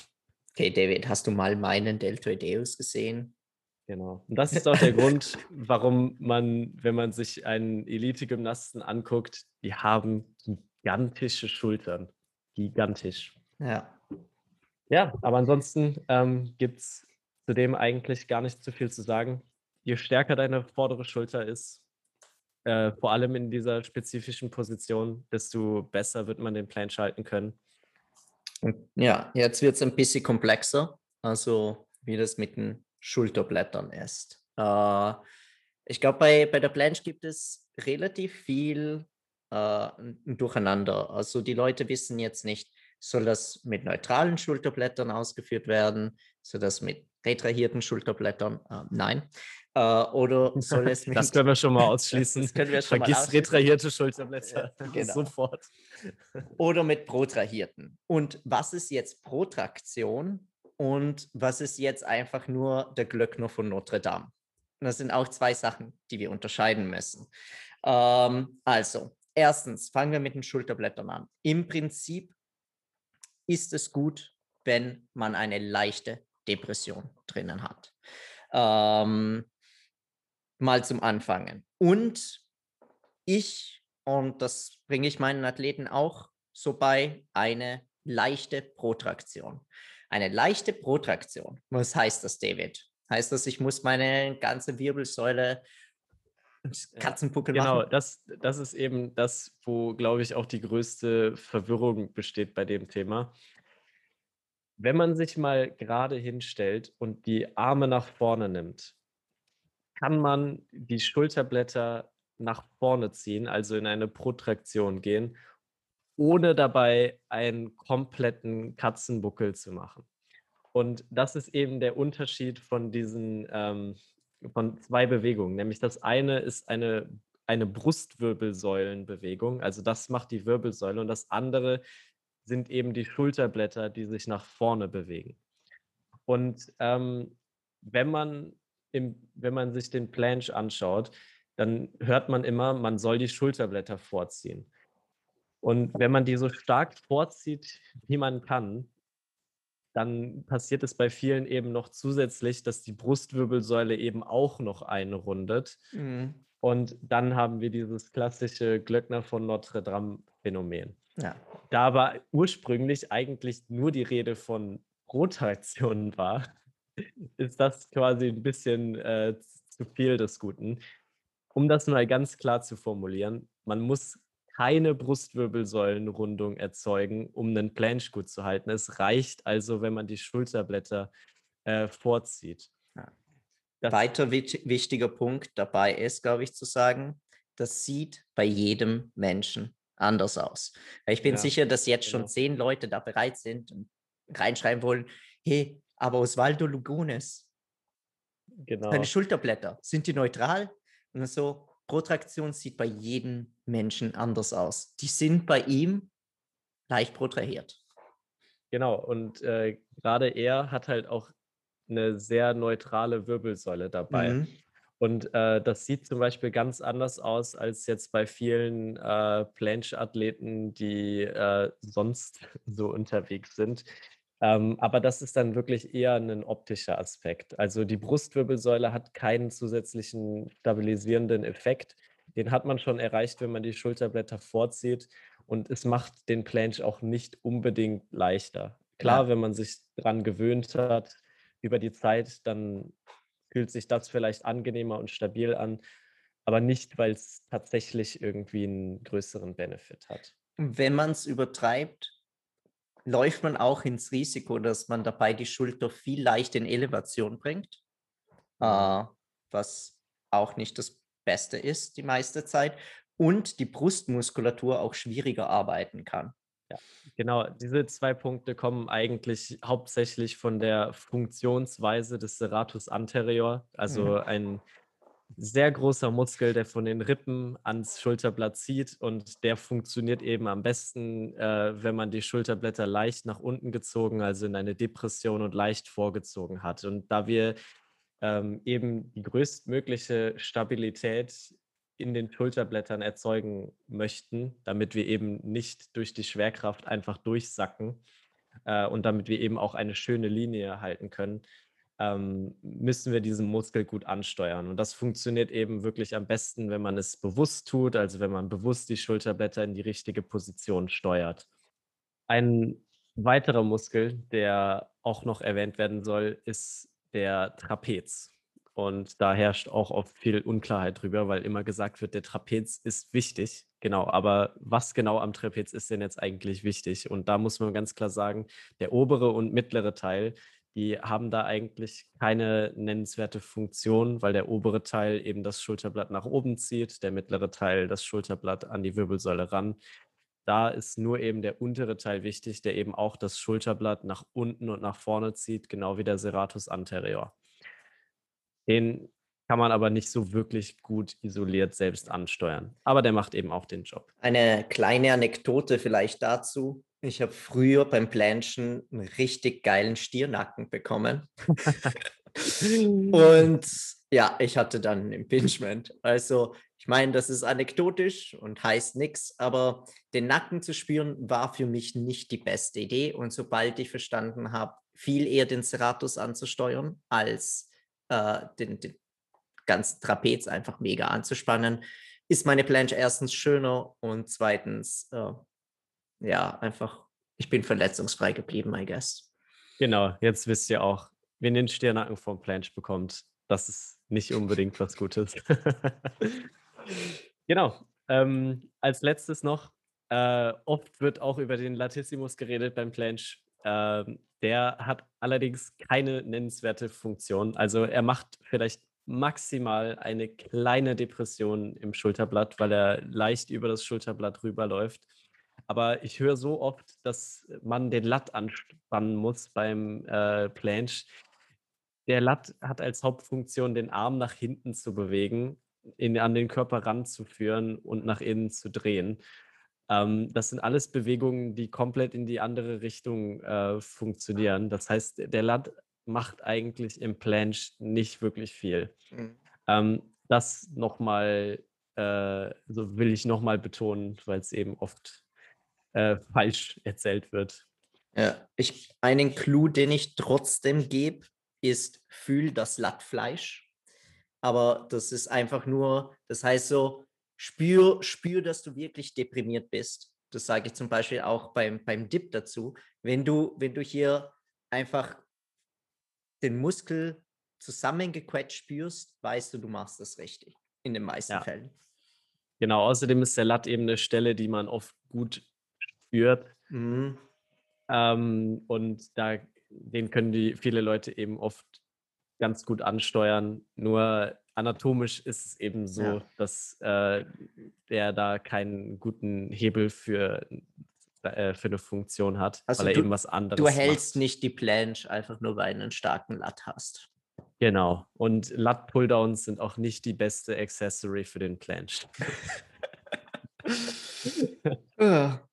Okay, David, hast du mal meinen Deltoideus gesehen? Genau. Und das ist auch der Grund, warum man, wenn man sich einen Elite-Gymnasten anguckt, die haben gigantische Schultern. Gigantisch. Ja. Ja, aber ansonsten ähm, gibt es zudem eigentlich gar nicht zu viel zu sagen. Je stärker deine vordere Schulter ist, äh, vor allem in dieser spezifischen Position, desto besser wird man den Plan schalten können. Ja, jetzt wird es ein bisschen komplexer, also wie das mit den Schulterblättern ist. Äh, ich glaube, bei, bei der Planche gibt es relativ viel äh, Durcheinander. Also die Leute wissen jetzt nicht, soll das mit neutralen Schulterblättern ausgeführt werden? Soll das mit retrahierten Schulterblättern? Äh, nein. Äh, oder soll es mit. Das können wir schon mal ausschließen. das können wir schon Vergiss mal ausschließen. retrahierte Schulterblätter. Genau. Sofort. Oder mit protrahierten. Und was ist jetzt Protraktion und was ist jetzt einfach nur der Glöckner von Notre Dame? Das sind auch zwei Sachen, die wir unterscheiden müssen. Ähm, also, erstens fangen wir mit den Schulterblättern an. Im Prinzip ist es gut, wenn man eine leichte Depression drinnen hat. Ähm, mal zum Anfangen. Und ich, und das bringe ich meinen Athleten auch so bei, eine leichte Protraktion. Eine leichte Protraktion. Was heißt das, David? Heißt das, ich muss meine ganze Wirbelsäule Katzenpuckel genau, machen? das, das ist eben das, wo, glaube ich, auch die größte Verwirrung besteht bei dem Thema. Wenn man sich mal gerade hinstellt und die Arme nach vorne nimmt, kann man die Schulterblätter nach vorne ziehen, also in eine Protraktion gehen, ohne dabei einen kompletten Katzenbuckel zu machen. Und das ist eben der Unterschied von diesen ähm, von zwei Bewegungen. Nämlich das eine ist eine, eine Brustwirbelsäulenbewegung, also das macht die Wirbelsäule, und das andere sind eben die Schulterblätter, die sich nach vorne bewegen. Und ähm, wenn, man im, wenn man sich den Planche anschaut, dann hört man immer, man soll die Schulterblätter vorziehen. Und wenn man die so stark vorzieht, wie man kann, dann passiert es bei vielen eben noch zusätzlich, dass die Brustwirbelsäule eben auch noch einrundet. Mhm. Und dann haben wir dieses klassische Glöckner von Notre Dame Phänomen. Ja. Da aber ursprünglich eigentlich nur die Rede von Rotationen war, ist das quasi ein bisschen äh, zu viel des Guten. Um das mal ganz klar zu formulieren, man muss keine Brustwirbelsäulenrundung erzeugen, um einen Planche gut zu halten. Es reicht also, wenn man die Schulterblätter äh, vorzieht. Ja. Weiter wichtiger Punkt dabei ist, glaube ich, zu sagen, das sieht bei jedem Menschen anders aus. Ich bin ja, sicher, dass jetzt genau. schon zehn Leute da bereit sind und reinschreiben wollen, hey, aber Osvaldo Lugones, genau. seine Schulterblätter, sind die neutral? Und so, Protraktion sieht bei jedem Menschen anders aus. Die sind bei ihm leicht protrahiert. Genau, und äh, gerade er hat halt auch eine sehr neutrale Wirbelsäule dabei. Mhm. Und äh, das sieht zum Beispiel ganz anders aus als jetzt bei vielen äh, Planche-Athleten, die äh, sonst so unterwegs sind. Ähm, aber das ist dann wirklich eher ein optischer Aspekt. Also die Brustwirbelsäule hat keinen zusätzlichen stabilisierenden Effekt. Den hat man schon erreicht, wenn man die Schulterblätter vorzieht. Und es macht den Planche auch nicht unbedingt leichter. Klar, ja. wenn man sich daran gewöhnt hat über die Zeit, dann fühlt sich das vielleicht angenehmer und stabil an, aber nicht, weil es tatsächlich irgendwie einen größeren Benefit hat. Wenn man es übertreibt, läuft man auch ins Risiko, dass man dabei die Schulter viel leicht in Elevation bringt, äh, was auch nicht das Beste ist die meiste Zeit und die Brustmuskulatur auch schwieriger arbeiten kann. Ja, genau. Diese zwei Punkte kommen eigentlich hauptsächlich von der Funktionsweise des Serratus anterior, also mhm. ein sehr großer Muskel, der von den Rippen ans Schulterblatt zieht und der funktioniert eben am besten, äh, wenn man die Schulterblätter leicht nach unten gezogen, also in eine Depression und leicht vorgezogen hat. Und da wir ähm, eben die größtmögliche Stabilität in den Schulterblättern erzeugen möchten, damit wir eben nicht durch die Schwerkraft einfach durchsacken äh, und damit wir eben auch eine schöne Linie halten können, ähm, müssen wir diesen Muskel gut ansteuern. Und das funktioniert eben wirklich am besten, wenn man es bewusst tut, also wenn man bewusst die Schulterblätter in die richtige Position steuert. Ein weiterer Muskel, der auch noch erwähnt werden soll, ist der Trapez. Und da herrscht auch oft viel Unklarheit drüber, weil immer gesagt wird, der Trapez ist wichtig. Genau, aber was genau am Trapez ist denn jetzt eigentlich wichtig? Und da muss man ganz klar sagen, der obere und mittlere Teil, die haben da eigentlich keine nennenswerte Funktion, weil der obere Teil eben das Schulterblatt nach oben zieht, der mittlere Teil das Schulterblatt an die Wirbelsäule ran. Da ist nur eben der untere Teil wichtig, der eben auch das Schulterblatt nach unten und nach vorne zieht, genau wie der Serratus anterior. Den kann man aber nicht so wirklich gut isoliert selbst ansteuern. Aber der macht eben auch den Job. Eine kleine Anekdote vielleicht dazu. Ich habe früher beim Planchen einen richtig geilen Stiernacken bekommen. und ja, ich hatte dann ein Impingement. Also, ich meine, das ist anekdotisch und heißt nichts, aber den Nacken zu spüren war für mich nicht die beste Idee. Und sobald ich verstanden habe, viel eher den Serratus anzusteuern, als äh, den, den ganzen Trapez einfach mega anzuspannen, ist meine Planche erstens schöner und zweitens, äh, ja, einfach, ich bin verletzungsfrei geblieben, I guess. Genau, jetzt wisst ihr auch, wen den Stirnacken vom Planche bekommt, das ist nicht unbedingt was Gutes. genau. Ähm, als letztes noch, äh, oft wird auch über den Latissimus geredet beim Planche. Ähm, der hat allerdings keine nennenswerte Funktion. Also er macht vielleicht maximal eine kleine Depression im Schulterblatt, weil er leicht über das Schulterblatt rüberläuft. Aber ich höre so oft, dass man den Latt anspannen muss beim äh, Planche. Der Latt hat als Hauptfunktion, den Arm nach hinten zu bewegen, ihn an den Körper ranzuführen und nach innen zu drehen. Ähm, das sind alles Bewegungen, die komplett in die andere Richtung äh, funktionieren. Das heißt, der Latt macht eigentlich im Planche nicht wirklich viel. Mhm. Ähm, das nochmal, äh, so will ich nochmal betonen, weil es eben oft äh, falsch erzählt wird. Ja, ich, einen Clou, den ich trotzdem gebe, ist, fühl das Lattfleisch. Aber das ist einfach nur, das heißt so, spür, spür, dass du wirklich deprimiert bist. Das sage ich zum Beispiel auch beim, beim Dip dazu. Wenn du, wenn du hier einfach den Muskel zusammengequetscht spürst, weißt du, du machst das richtig. In den meisten ja. Fällen. Genau, außerdem ist der Latt eben eine Stelle, die man oft gut spürt. Mhm. Ähm, und da, den können die viele Leute eben oft ganz gut ansteuern. Nur anatomisch ist es eben so, ja. dass äh, der da keinen guten Hebel für, äh, für eine Funktion hat, also weil er du, eben was anderes Du hältst macht. nicht die Planche einfach nur, weil du einen starken Lat hast. Genau. Und Lat-Pulldowns sind auch nicht die beste Accessory für den Planche. ja.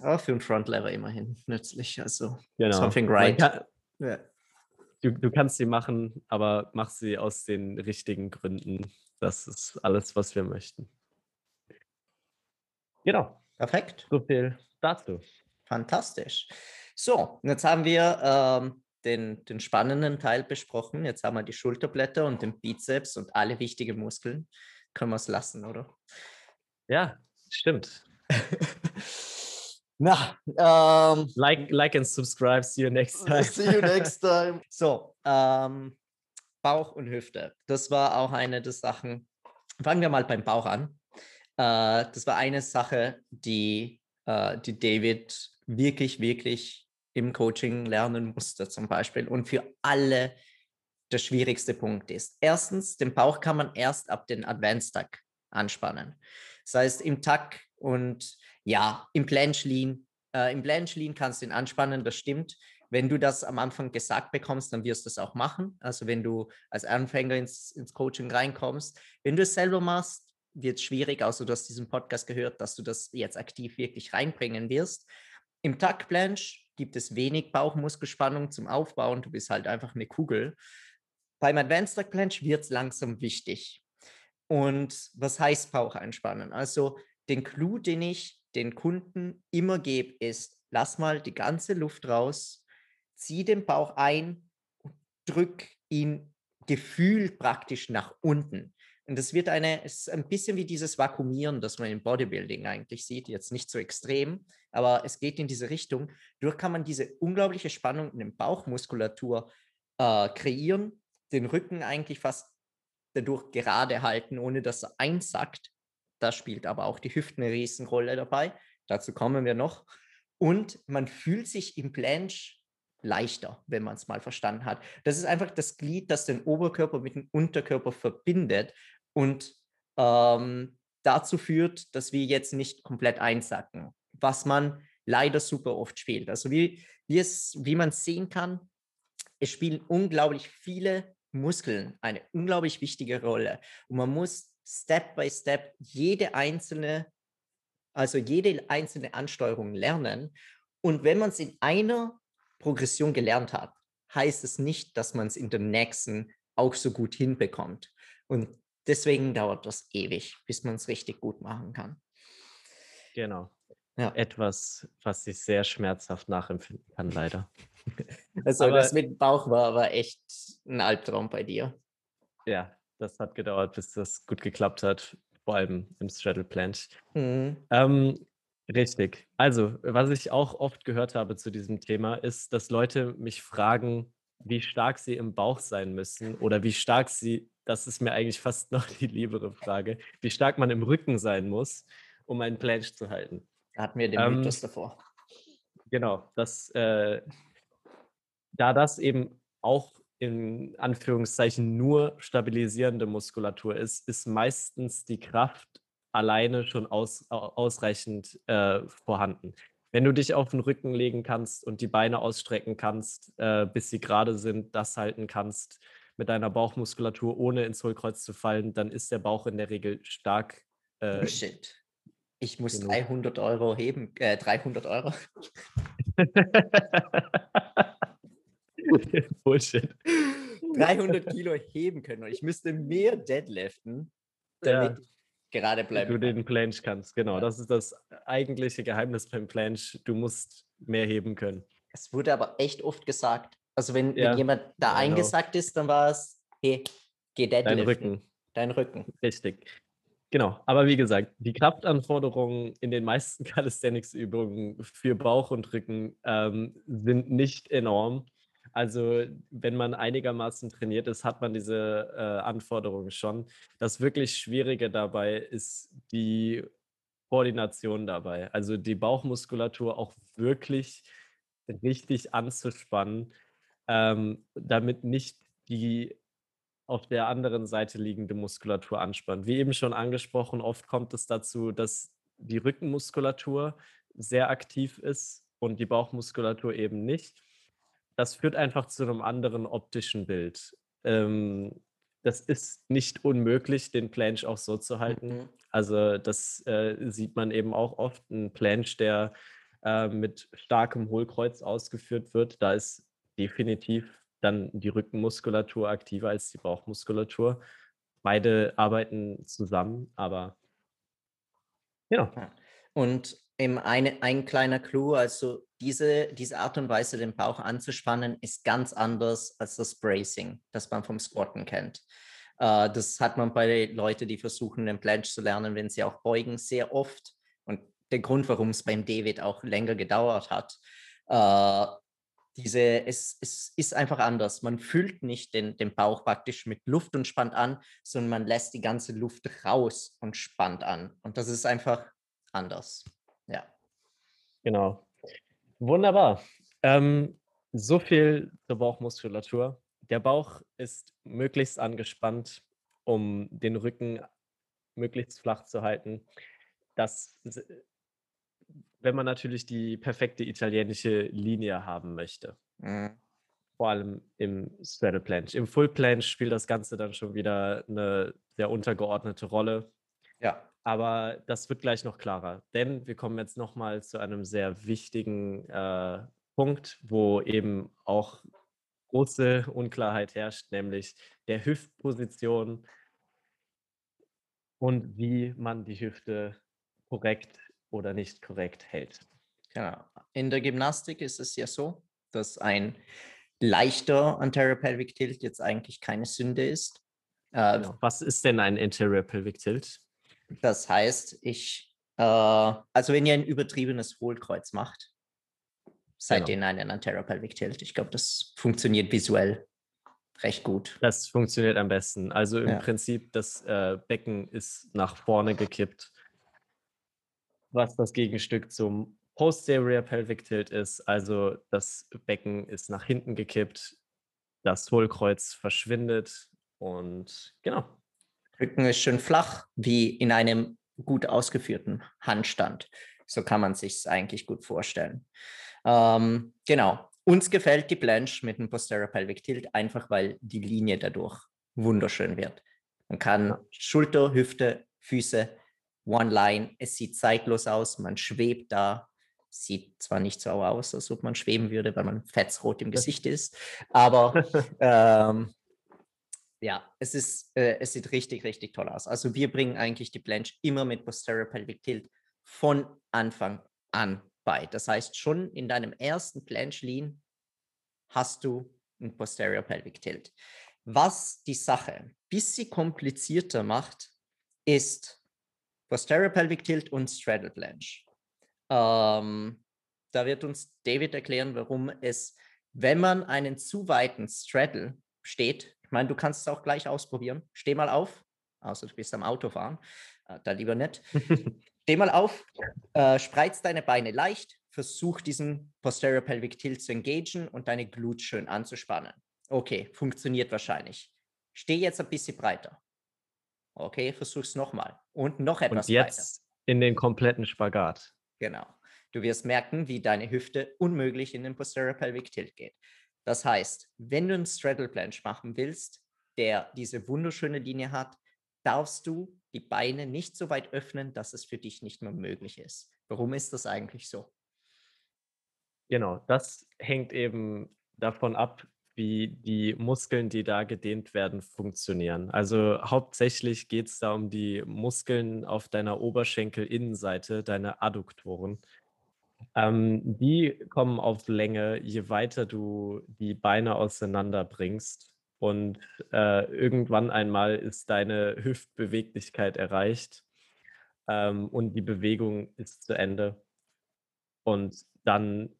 Aber für einen Frontlever immerhin nützlich. Also genau. something right. Kann, ja du, du kannst sie machen, aber mach sie aus den richtigen Gründen. Das ist alles, was wir möchten. Genau. Perfekt. So viel dazu. Fantastisch. So, jetzt haben wir ähm, den, den spannenden Teil besprochen. Jetzt haben wir die Schulterblätter und den Bizeps und alle wichtigen Muskeln. Können wir es lassen, oder? Ja, stimmt. Na, ähm, like, like and subscribe. See you next time. See you next time. So, ähm, Bauch und Hüfte. Das war auch eine der Sachen. Fangen wir mal beim Bauch an. Äh, das war eine Sache, die, äh, die David wirklich, wirklich im Coaching lernen musste, zum Beispiel. Und für alle der schwierigste Punkt ist. Erstens, den Bauch kann man erst ab den Advanced Tag anspannen. Das heißt, im Tag und ja, im Planchlin, äh, im Planchlin kannst du ihn anspannen, das stimmt. Wenn du das am Anfang gesagt bekommst, dann wirst du es auch machen. Also wenn du als Anfänger ins, ins Coaching reinkommst. Wenn du es selber machst, wird es schwierig, außer du hast diesen Podcast gehört, dass du das jetzt aktiv wirklich reinbringen wirst. Im Tuck Planche gibt es wenig Bauchmuskelspannung zum Aufbauen. Du bist halt einfach eine Kugel. Beim Advanced Tuck Planche wird es langsam wichtig. Und was heißt Bauch einspannen? Also den Clou, den ich den Kunden immer gebe, ist, lass mal die ganze Luft raus, zieh den Bauch ein und drück ihn gefühlt praktisch nach unten. Und das wird eine, es ist ein bisschen wie dieses Vakuumieren, das man im Bodybuilding eigentlich sieht, jetzt nicht so extrem, aber es geht in diese Richtung. Durch kann man diese unglaubliche Spannung in der Bauchmuskulatur äh, kreieren, den Rücken eigentlich fast dadurch gerade halten, ohne dass er einsackt. Da spielt aber auch die Hüften eine Riesenrolle dabei. Dazu kommen wir noch. Und man fühlt sich im Planche leichter, wenn man es mal verstanden hat. Das ist einfach das Glied, das den Oberkörper mit dem Unterkörper verbindet und ähm, dazu führt, dass wir jetzt nicht komplett einsacken, was man leider super oft spielt. Also wie, wie, es, wie man sehen kann, es spielen unglaublich viele Muskeln eine unglaublich wichtige Rolle. Und man muss Step by Step jede einzelne, also jede einzelne Ansteuerung lernen. Und wenn man es in einer Progression gelernt hat, heißt es nicht, dass man es in der nächsten auch so gut hinbekommt. Und deswegen dauert das ewig, bis man es richtig gut machen kann. Genau. Ja. Etwas, was sich sehr schmerzhaft nachempfinden kann, leider. Also Aber, das mit Bauch war, war echt ein Albtraum bei dir. Ja, das hat gedauert, bis das gut geklappt hat, vor allem im Straddle Planche. Mhm. Ähm, richtig. Also, was ich auch oft gehört habe zu diesem Thema, ist, dass Leute mich fragen, wie stark sie im Bauch sein müssen oder wie stark sie das ist mir eigentlich fast noch die liebere Frage, wie stark man im Rücken sein muss, um einen Planche zu halten. Da hatten wir den ähm, Mythos davor. Genau, das, äh, da das eben auch in Anführungszeichen nur stabilisierende Muskulatur ist, ist meistens die Kraft alleine schon aus, ausreichend äh, vorhanden. Wenn du dich auf den Rücken legen kannst und die Beine ausstrecken kannst, äh, bis sie gerade sind, das halten kannst, mit deiner Bauchmuskulatur, ohne ins Hohlkreuz zu fallen, dann ist der Bauch in der Regel stark. Äh, Shit. Ich muss genug. 300 Euro heben, äh, 300 Euro. Bullshit. 300 Kilo heben können und ich müsste mehr deadliften, damit ja. ich gerade bleiben Du den Planche kannst, genau. Ja. Das ist das eigentliche Geheimnis beim Planche. Du musst mehr heben können. Es wurde aber echt oft gesagt, also wenn, ja. wenn jemand da genau. eingesackt ist, dann war es, hey, geh deadliften. Dein Rücken. Dein Rücken. Richtig. Genau, aber wie gesagt, die Kraftanforderungen in den meisten Calisthenics-Übungen für Bauch und Rücken ähm, sind nicht enorm. Also wenn man einigermaßen trainiert ist, hat man diese äh, Anforderungen schon. Das wirklich Schwierige dabei ist die Koordination dabei. Also die Bauchmuskulatur auch wirklich richtig anzuspannen ähm, damit nicht die auf der anderen Seite liegende Muskulatur anspannt. Wie eben schon angesprochen, oft kommt es dazu, dass die Rückenmuskulatur sehr aktiv ist und die Bauchmuskulatur eben nicht. Das führt einfach zu einem anderen optischen Bild. Ähm, das ist nicht unmöglich, den Planche auch so zu halten. Mhm. Also das äh, sieht man eben auch oft. Ein Planche, der äh, mit starkem Hohlkreuz ausgeführt wird, da ist definitiv dann die Rückenmuskulatur aktiver als die Bauchmuskulatur. Beide arbeiten zusammen, aber ja. Und eben eine, ein kleiner Clou, also diese, diese Art und Weise, den Bauch anzuspannen, ist ganz anders als das Bracing, das man vom Squatten kennt. Uh, das hat man bei Leuten, die versuchen, den Planche zu lernen, wenn sie auch beugen, sehr oft. Und der Grund, warum es beim David auch länger gedauert hat, uh, diese, es, es ist einfach anders. Man füllt nicht den, den Bauch praktisch mit Luft und spannt an, sondern man lässt die ganze Luft raus und spannt an. Und das ist einfach anders. Ja. Genau. Wunderbar. Ähm, so viel zur Bauchmuskulatur. Der Bauch ist möglichst angespannt, um den Rücken möglichst flach zu halten. Das wenn man natürlich die perfekte italienische Linie haben möchte. Mhm. Vor allem im Straddle Planche. Im Full Planche spielt das Ganze dann schon wieder eine sehr untergeordnete Rolle. Ja. Aber das wird gleich noch klarer, denn wir kommen jetzt nochmal zu einem sehr wichtigen äh, Punkt, wo eben auch große Unklarheit herrscht, nämlich der Hüftposition und wie man die Hüfte korrekt oder nicht korrekt hält. Genau. In der Gymnastik ist es ja so, dass ein leichter Anterior Pelvic Tilt jetzt eigentlich keine Sünde ist. Äh, genau. Was ist denn ein Anterior Pelvic Tilt? Das heißt, ich, äh, also wenn ihr ein übertriebenes Hohlkreuz macht, seid genau. ihr in einen Anterior Pelvic Tilt. Ich glaube, das funktioniert visuell recht gut. Das funktioniert am besten. Also im ja. Prinzip, das äh, Becken ist nach vorne gekippt, was das Gegenstück zum Posterior Pelvic Tilt ist. Also das Becken ist nach hinten gekippt, das Hohlkreuz verschwindet und genau. Rücken ist schön flach, wie in einem gut ausgeführten Handstand. So kann man sich es eigentlich gut vorstellen. Ähm, genau. Uns gefällt die Planche mit dem Posterior Pelvic Tilt einfach, weil die Linie dadurch wunderschön wird. Man kann Schulter, Hüfte, Füße, One Line. Es sieht zeitlos aus. Man schwebt da. Sieht zwar nicht so aus, als ob man schweben würde, weil man fetzrot im Gesicht ist, aber ähm, ja, es, ist, äh, es sieht richtig, richtig toll aus. Also wir bringen eigentlich die Planche immer mit Posterior Pelvic Tilt von Anfang an bei. Das heißt, schon in deinem ersten Planche Lean hast du ein Posterior Pelvic Tilt. Was die Sache ein bisschen komplizierter macht, ist Posterior Pelvic Tilt und Straddle Planche. Ähm, da wird uns David erklären, warum es, wenn man einen zu weiten Straddle steht, ich meine, du kannst es auch gleich ausprobieren. Steh mal auf, außer du bist am Autofahren, äh, da lieber nicht. Steh mal auf, äh, spreiz deine Beine leicht, versuch diesen Posterior Pelvic Tilt zu engagen und deine Glut schön anzuspannen. Okay, funktioniert wahrscheinlich. Steh jetzt ein bisschen breiter. Okay, versuch's nochmal. Und noch etwas und jetzt breiter. in den kompletten Spagat. Genau. Du wirst merken, wie deine Hüfte unmöglich in den Posterior Pelvic Tilt geht. Das heißt, wenn du einen Straddle Planche machen willst, der diese wunderschöne Linie hat, darfst du die Beine nicht so weit öffnen, dass es für dich nicht mehr möglich ist. Warum ist das eigentlich so? Genau, das hängt eben davon ab, wie die Muskeln, die da gedehnt werden, funktionieren. Also hauptsächlich geht es da um die Muskeln auf deiner Oberschenkelinnenseite, deine Adduktoren. Ähm, die kommen auf Länge, je weiter du die Beine auseinander bringst. Und äh, irgendwann einmal ist deine Hüftbeweglichkeit erreicht ähm, und die Bewegung ist zu Ende. Und dann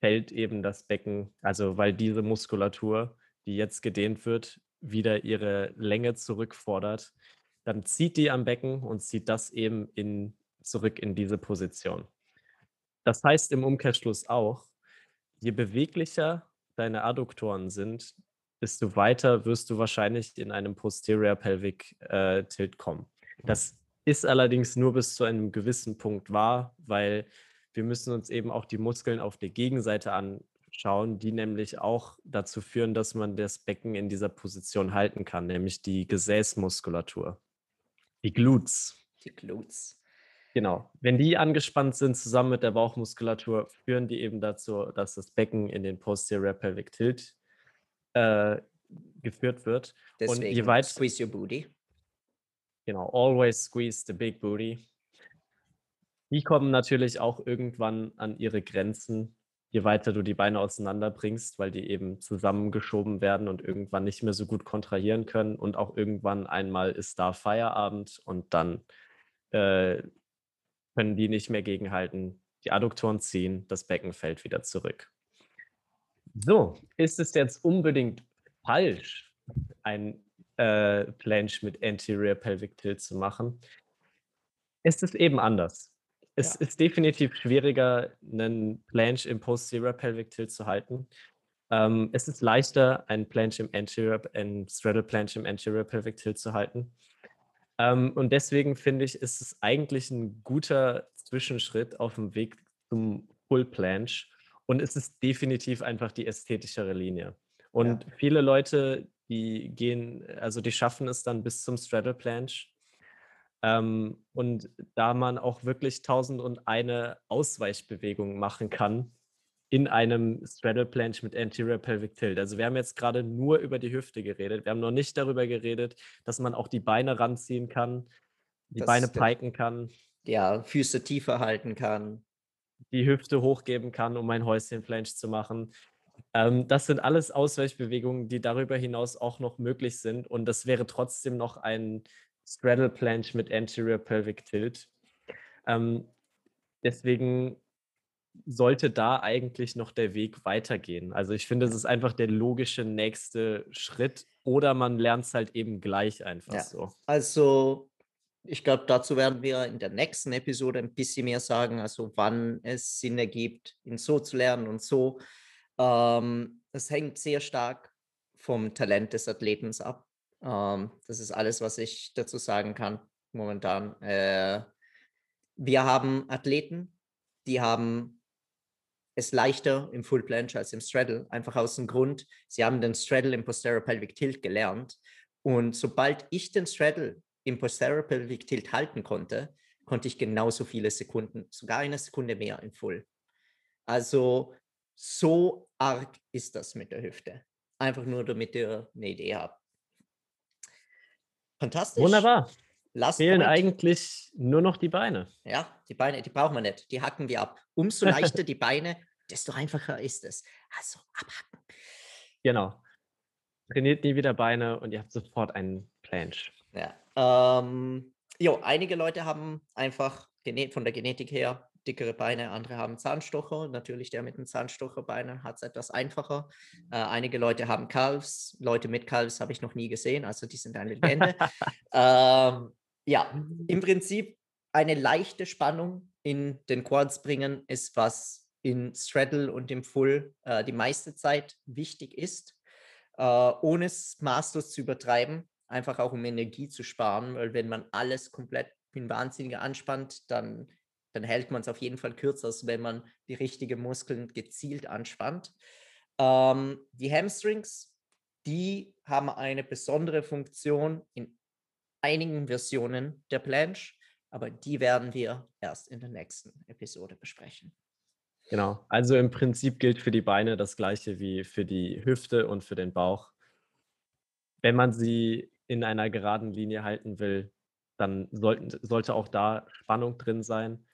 fällt eben das Becken, also weil diese Muskulatur, die jetzt gedehnt wird, wieder ihre Länge zurückfordert, dann zieht die am Becken und zieht das eben in, zurück in diese Position. Das heißt im Umkehrschluss auch, je beweglicher deine Adduktoren sind, desto weiter wirst du wahrscheinlich in einem Posterior Pelvic äh, Tilt kommen. Das ist allerdings nur bis zu einem gewissen Punkt wahr, weil wir müssen uns eben auch die Muskeln auf der Gegenseite anschauen, die nämlich auch dazu führen, dass man das Becken in dieser Position halten kann, nämlich die Gesäßmuskulatur, die Glutes. Die Glutes. Genau. Wenn die angespannt sind zusammen mit der Bauchmuskulatur, führen die eben dazu, dass das Becken in den Posterior Pelvic Tilt äh, geführt wird. Deswegen und je weit, squeeze your booty. Genau, always squeeze the big booty. Die kommen natürlich auch irgendwann an ihre Grenzen, je weiter du die Beine auseinanderbringst, weil die eben zusammengeschoben werden und irgendwann nicht mehr so gut kontrahieren können. Und auch irgendwann einmal ist da Feierabend und dann äh, können die nicht mehr gegenhalten. Die Adduktoren ziehen, das Becken fällt wieder zurück. So, ist es jetzt unbedingt falsch, ein äh, Planche mit Anterior Pelvic Tilt zu machen? Es ist eben anders. Es ja. ist definitiv schwieriger, einen Planche im Posterior Pelvic Tilt zu halten. Ähm, es ist leichter, einen Planche im Anterior, ein Straddle Planche im Anterior Pelvic Tilt zu halten. Ähm, und deswegen finde ich, ist es eigentlich ein guter Zwischenschritt auf dem Weg zum Full Planche, und es ist definitiv einfach die ästhetischere Linie. Und ja. viele Leute, die gehen, also die schaffen es dann bis zum Straddle Planche. Ähm, und da man auch wirklich tausend und eine Ausweichbewegung machen kann in einem Straddle Planche mit Anterior Pelvic Tilt. Also wir haben jetzt gerade nur über die Hüfte geredet. Wir haben noch nicht darüber geredet, dass man auch die Beine ranziehen kann, die Das Beine piken kann, Ja, Füße tiefer halten kann. die Hüfte hochgeben kann, um ein Häuschen-Flange zu machen. Ähm, das sind alles Ausweichbewegungen, die darüber hinaus auch noch möglich sind. Und das wäre trotzdem noch ein Straddle Planche mit Anterior Pelvic Tilt. Ähm, deswegen sollte da eigentlich noch der Weg weitergehen. Also ich finde, es ist einfach der logische nächste Schritt oder man lernt es halt eben gleich einfach Ja. so. Also, ich glaube, dazu werden wir in der nächsten Episode ein bisschen mehr sagen, also wann es Sinn ergibt, ihn so zu lernen und so. Ähm, das hängt sehr stark vom Talent des Athleten ab. Ähm, das ist alles, was ich dazu sagen kann momentan. Äh, wir haben Athleten, die haben es leichter im Full Planche als im Straddle, einfach aus dem Grund, sie haben den Straddle im Posterior Pelvic Tilt gelernt. Und sobald ich den Straddle im Posterior Pelvic Tilt halten konnte, konnte ich genauso viele Sekunden, sogar eine Sekunde mehr im Full. Also so arg ist das mit der Hüfte. Einfach nur, damit ihr eine Idee habt. Fantastisch. Wunderbar. Last Fehlen point. eigentlich nur noch die Beine. Ja, die Beine, die brauchen wir nicht. Die hacken wir ab. Umso leichter die Beine, desto einfacher ist es. Also abhacken. Genau. Trainiert nie wieder Beine und ihr habt sofort einen Planche. Ja. Ähm, jo, einige Leute haben einfach von der Genetik her dickere Beine, andere haben Zahnstocher. Natürlich der mit den Zahnstocherbeinen hat es etwas einfacher. Äh, einige Leute haben Calves. Leute mit Calves habe ich noch nie gesehen, also die sind eine Legende. ähm, ja, im Prinzip eine leichte Spannung in den Quads bringen ist, was in Straddle und im Full äh, die meiste Zeit wichtig ist, äh, ohne es maßlos zu übertreiben, einfach auch um Energie zu sparen, weil wenn man alles komplett ein Wahnsinniger anspannt, dann, dann hält man es auf jeden Fall kürzer, als wenn man die richtigen Muskeln gezielt anspannt. Ähm, die Hamstrings, die haben eine besondere Funktion in einigen Versionen der Planche, aber die werden wir erst in der nächsten Episode besprechen. Genau. Also im Prinzip gilt für die Beine das gleiche wie für die Hüfte und für den Bauch. Wenn man sie in einer geraden Linie halten will, dann sollten, sollte auch da Spannung drin sein.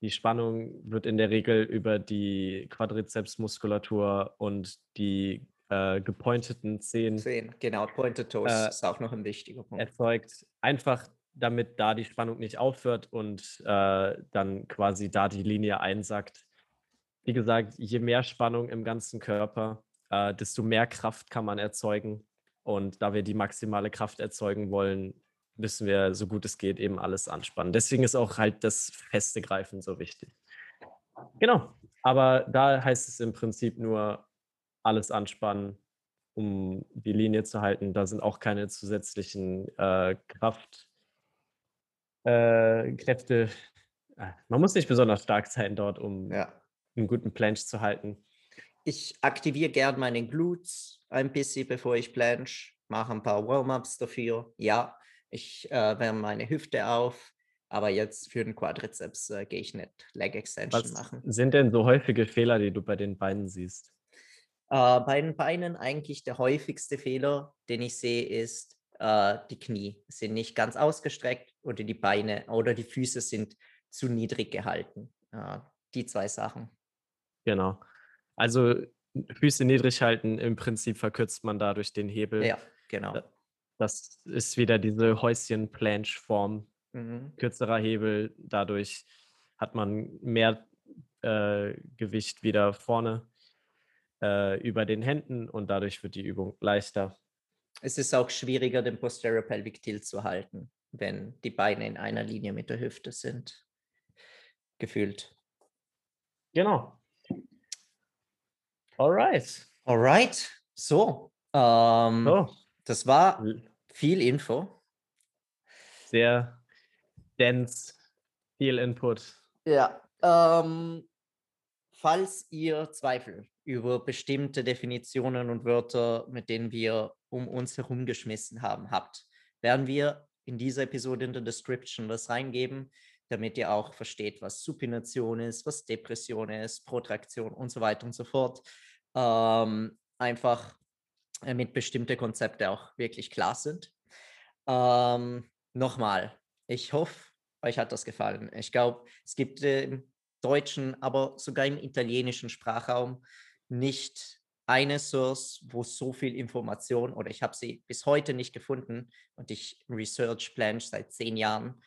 Die Spannung wird in der Regel über die Quadrizepsmuskulatur und die äh, gepointeten Zehen Sehen, genau, Pointed Toes Äh, ist auch noch ein wichtiger Punkt. erzeugt, einfach damit da die Spannung nicht aufhört und äh, dann quasi da die Linie einsackt. Wie gesagt, je mehr Spannung im ganzen Körper, äh, desto mehr Kraft kann man erzeugen. Und da wir die maximale Kraft erzeugen wollen, müssen wir, so gut es geht, eben alles anspannen. Deswegen ist auch halt das feste Greifen so wichtig. Genau. Aber da heißt es im Prinzip nur alles anspannen, um die Linie zu halten. Da sind auch keine zusätzlichen äh, Kraft, äh, Kräfte. äh, Man muss nicht besonders stark sein dort, um Ja. Einen guten Planche zu halten. Ich aktiviere gern meine Glutes ein bisschen, bevor ich planche, mache ein paar Warm-ups dafür. Ja, ich äh, wärme meine Hüfte auf, aber jetzt für den Quadrizeps äh, gehe ich nicht Leg Extension Was machen. sind denn so häufige Fehler, die du bei den Beinen siehst? Äh, bei den Beinen eigentlich der häufigste Fehler, den ich sehe, ist, äh, die Knie sind nicht ganz ausgestreckt oder die Beine oder die Füße sind zu niedrig gehalten. Äh, die zwei Sachen. Genau. Also Füße niedrig halten, im Prinzip verkürzt man dadurch den Hebel. Ja, genau. Das ist wieder diese Häuschen-Planche-Form. Mhm. Kürzerer Hebel, dadurch hat man mehr äh, Gewicht wieder vorne äh, über den Händen und dadurch wird die Übung leichter. Es ist auch schwieriger, den Posterior Pelvic Tilt zu halten, wenn die Beine in einer Linie mit der Hüfte sind. Gefühlt. Genau. Alright. Alright, so. Ähm, So, Das war viel Info. sehr dense, viel Input. Ja. Ähm, falls ihr Zweifel über bestimmte Definitionen und Wörter, mit denen wir um uns herum geschmissen haben, habt, werden wir in dieser Episode in der Description was reingeben, damit ihr auch versteht, was Supination ist, was Depression ist, Protraktion und so weiter und so fort. Ähm, einfach damit bestimmte Konzepte auch wirklich klar sind. Ähm, Nochmal, Ich hoffe, euch hat das gefallen. Ich glaube, es gibt im deutschen, aber sogar im italienischen Sprachraum nicht eine Source, wo so viel Information oder ich habe sie bis heute nicht gefunden und ich research Blanche seit zehn Jahren,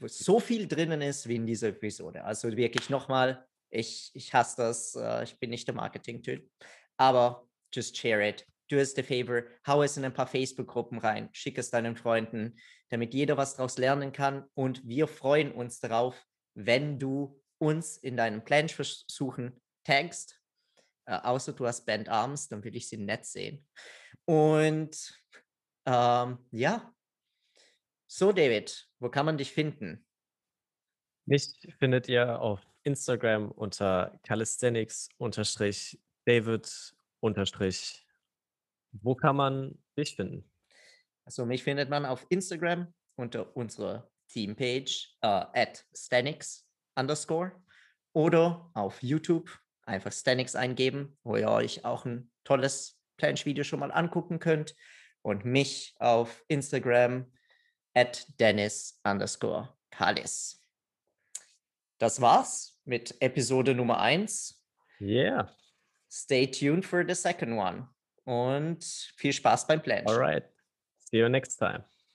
wo so viel drinnen ist wie in dieser Episode. Also wirklich nochmal, ich, ich hasse das, uh, ich bin nicht der Marketing-Typ, aber just share it. Do us the favor, hau es in ein paar Facebook-Gruppen rein, schick es deinen Freunden, damit jeder was daraus lernen kann und wir freuen uns darauf, wenn du uns in deinen Planversuchen tagst äh, außer du hast Band Arms, dann würde ich sie nett sehen. Und ähm, ja, so David, wo kann man dich finden? Mich findet ihr auf Instagram unter calisthenics-david- Wo kann man dich finden? Also mich findet man auf Instagram unter unserer Teampage äh, at Stanix underscore oder auf YouTube einfach Stanix eingeben, wo ihr euch auch ein tolles Planche-Video schon mal angucken könnt. Und mich auf Instagram at Dennis underscore Kalis. Das war's mit Episode Nummer 1. Yeah. Stay tuned for the second one. Und viel Spaß beim Planchen. All right. See you next time.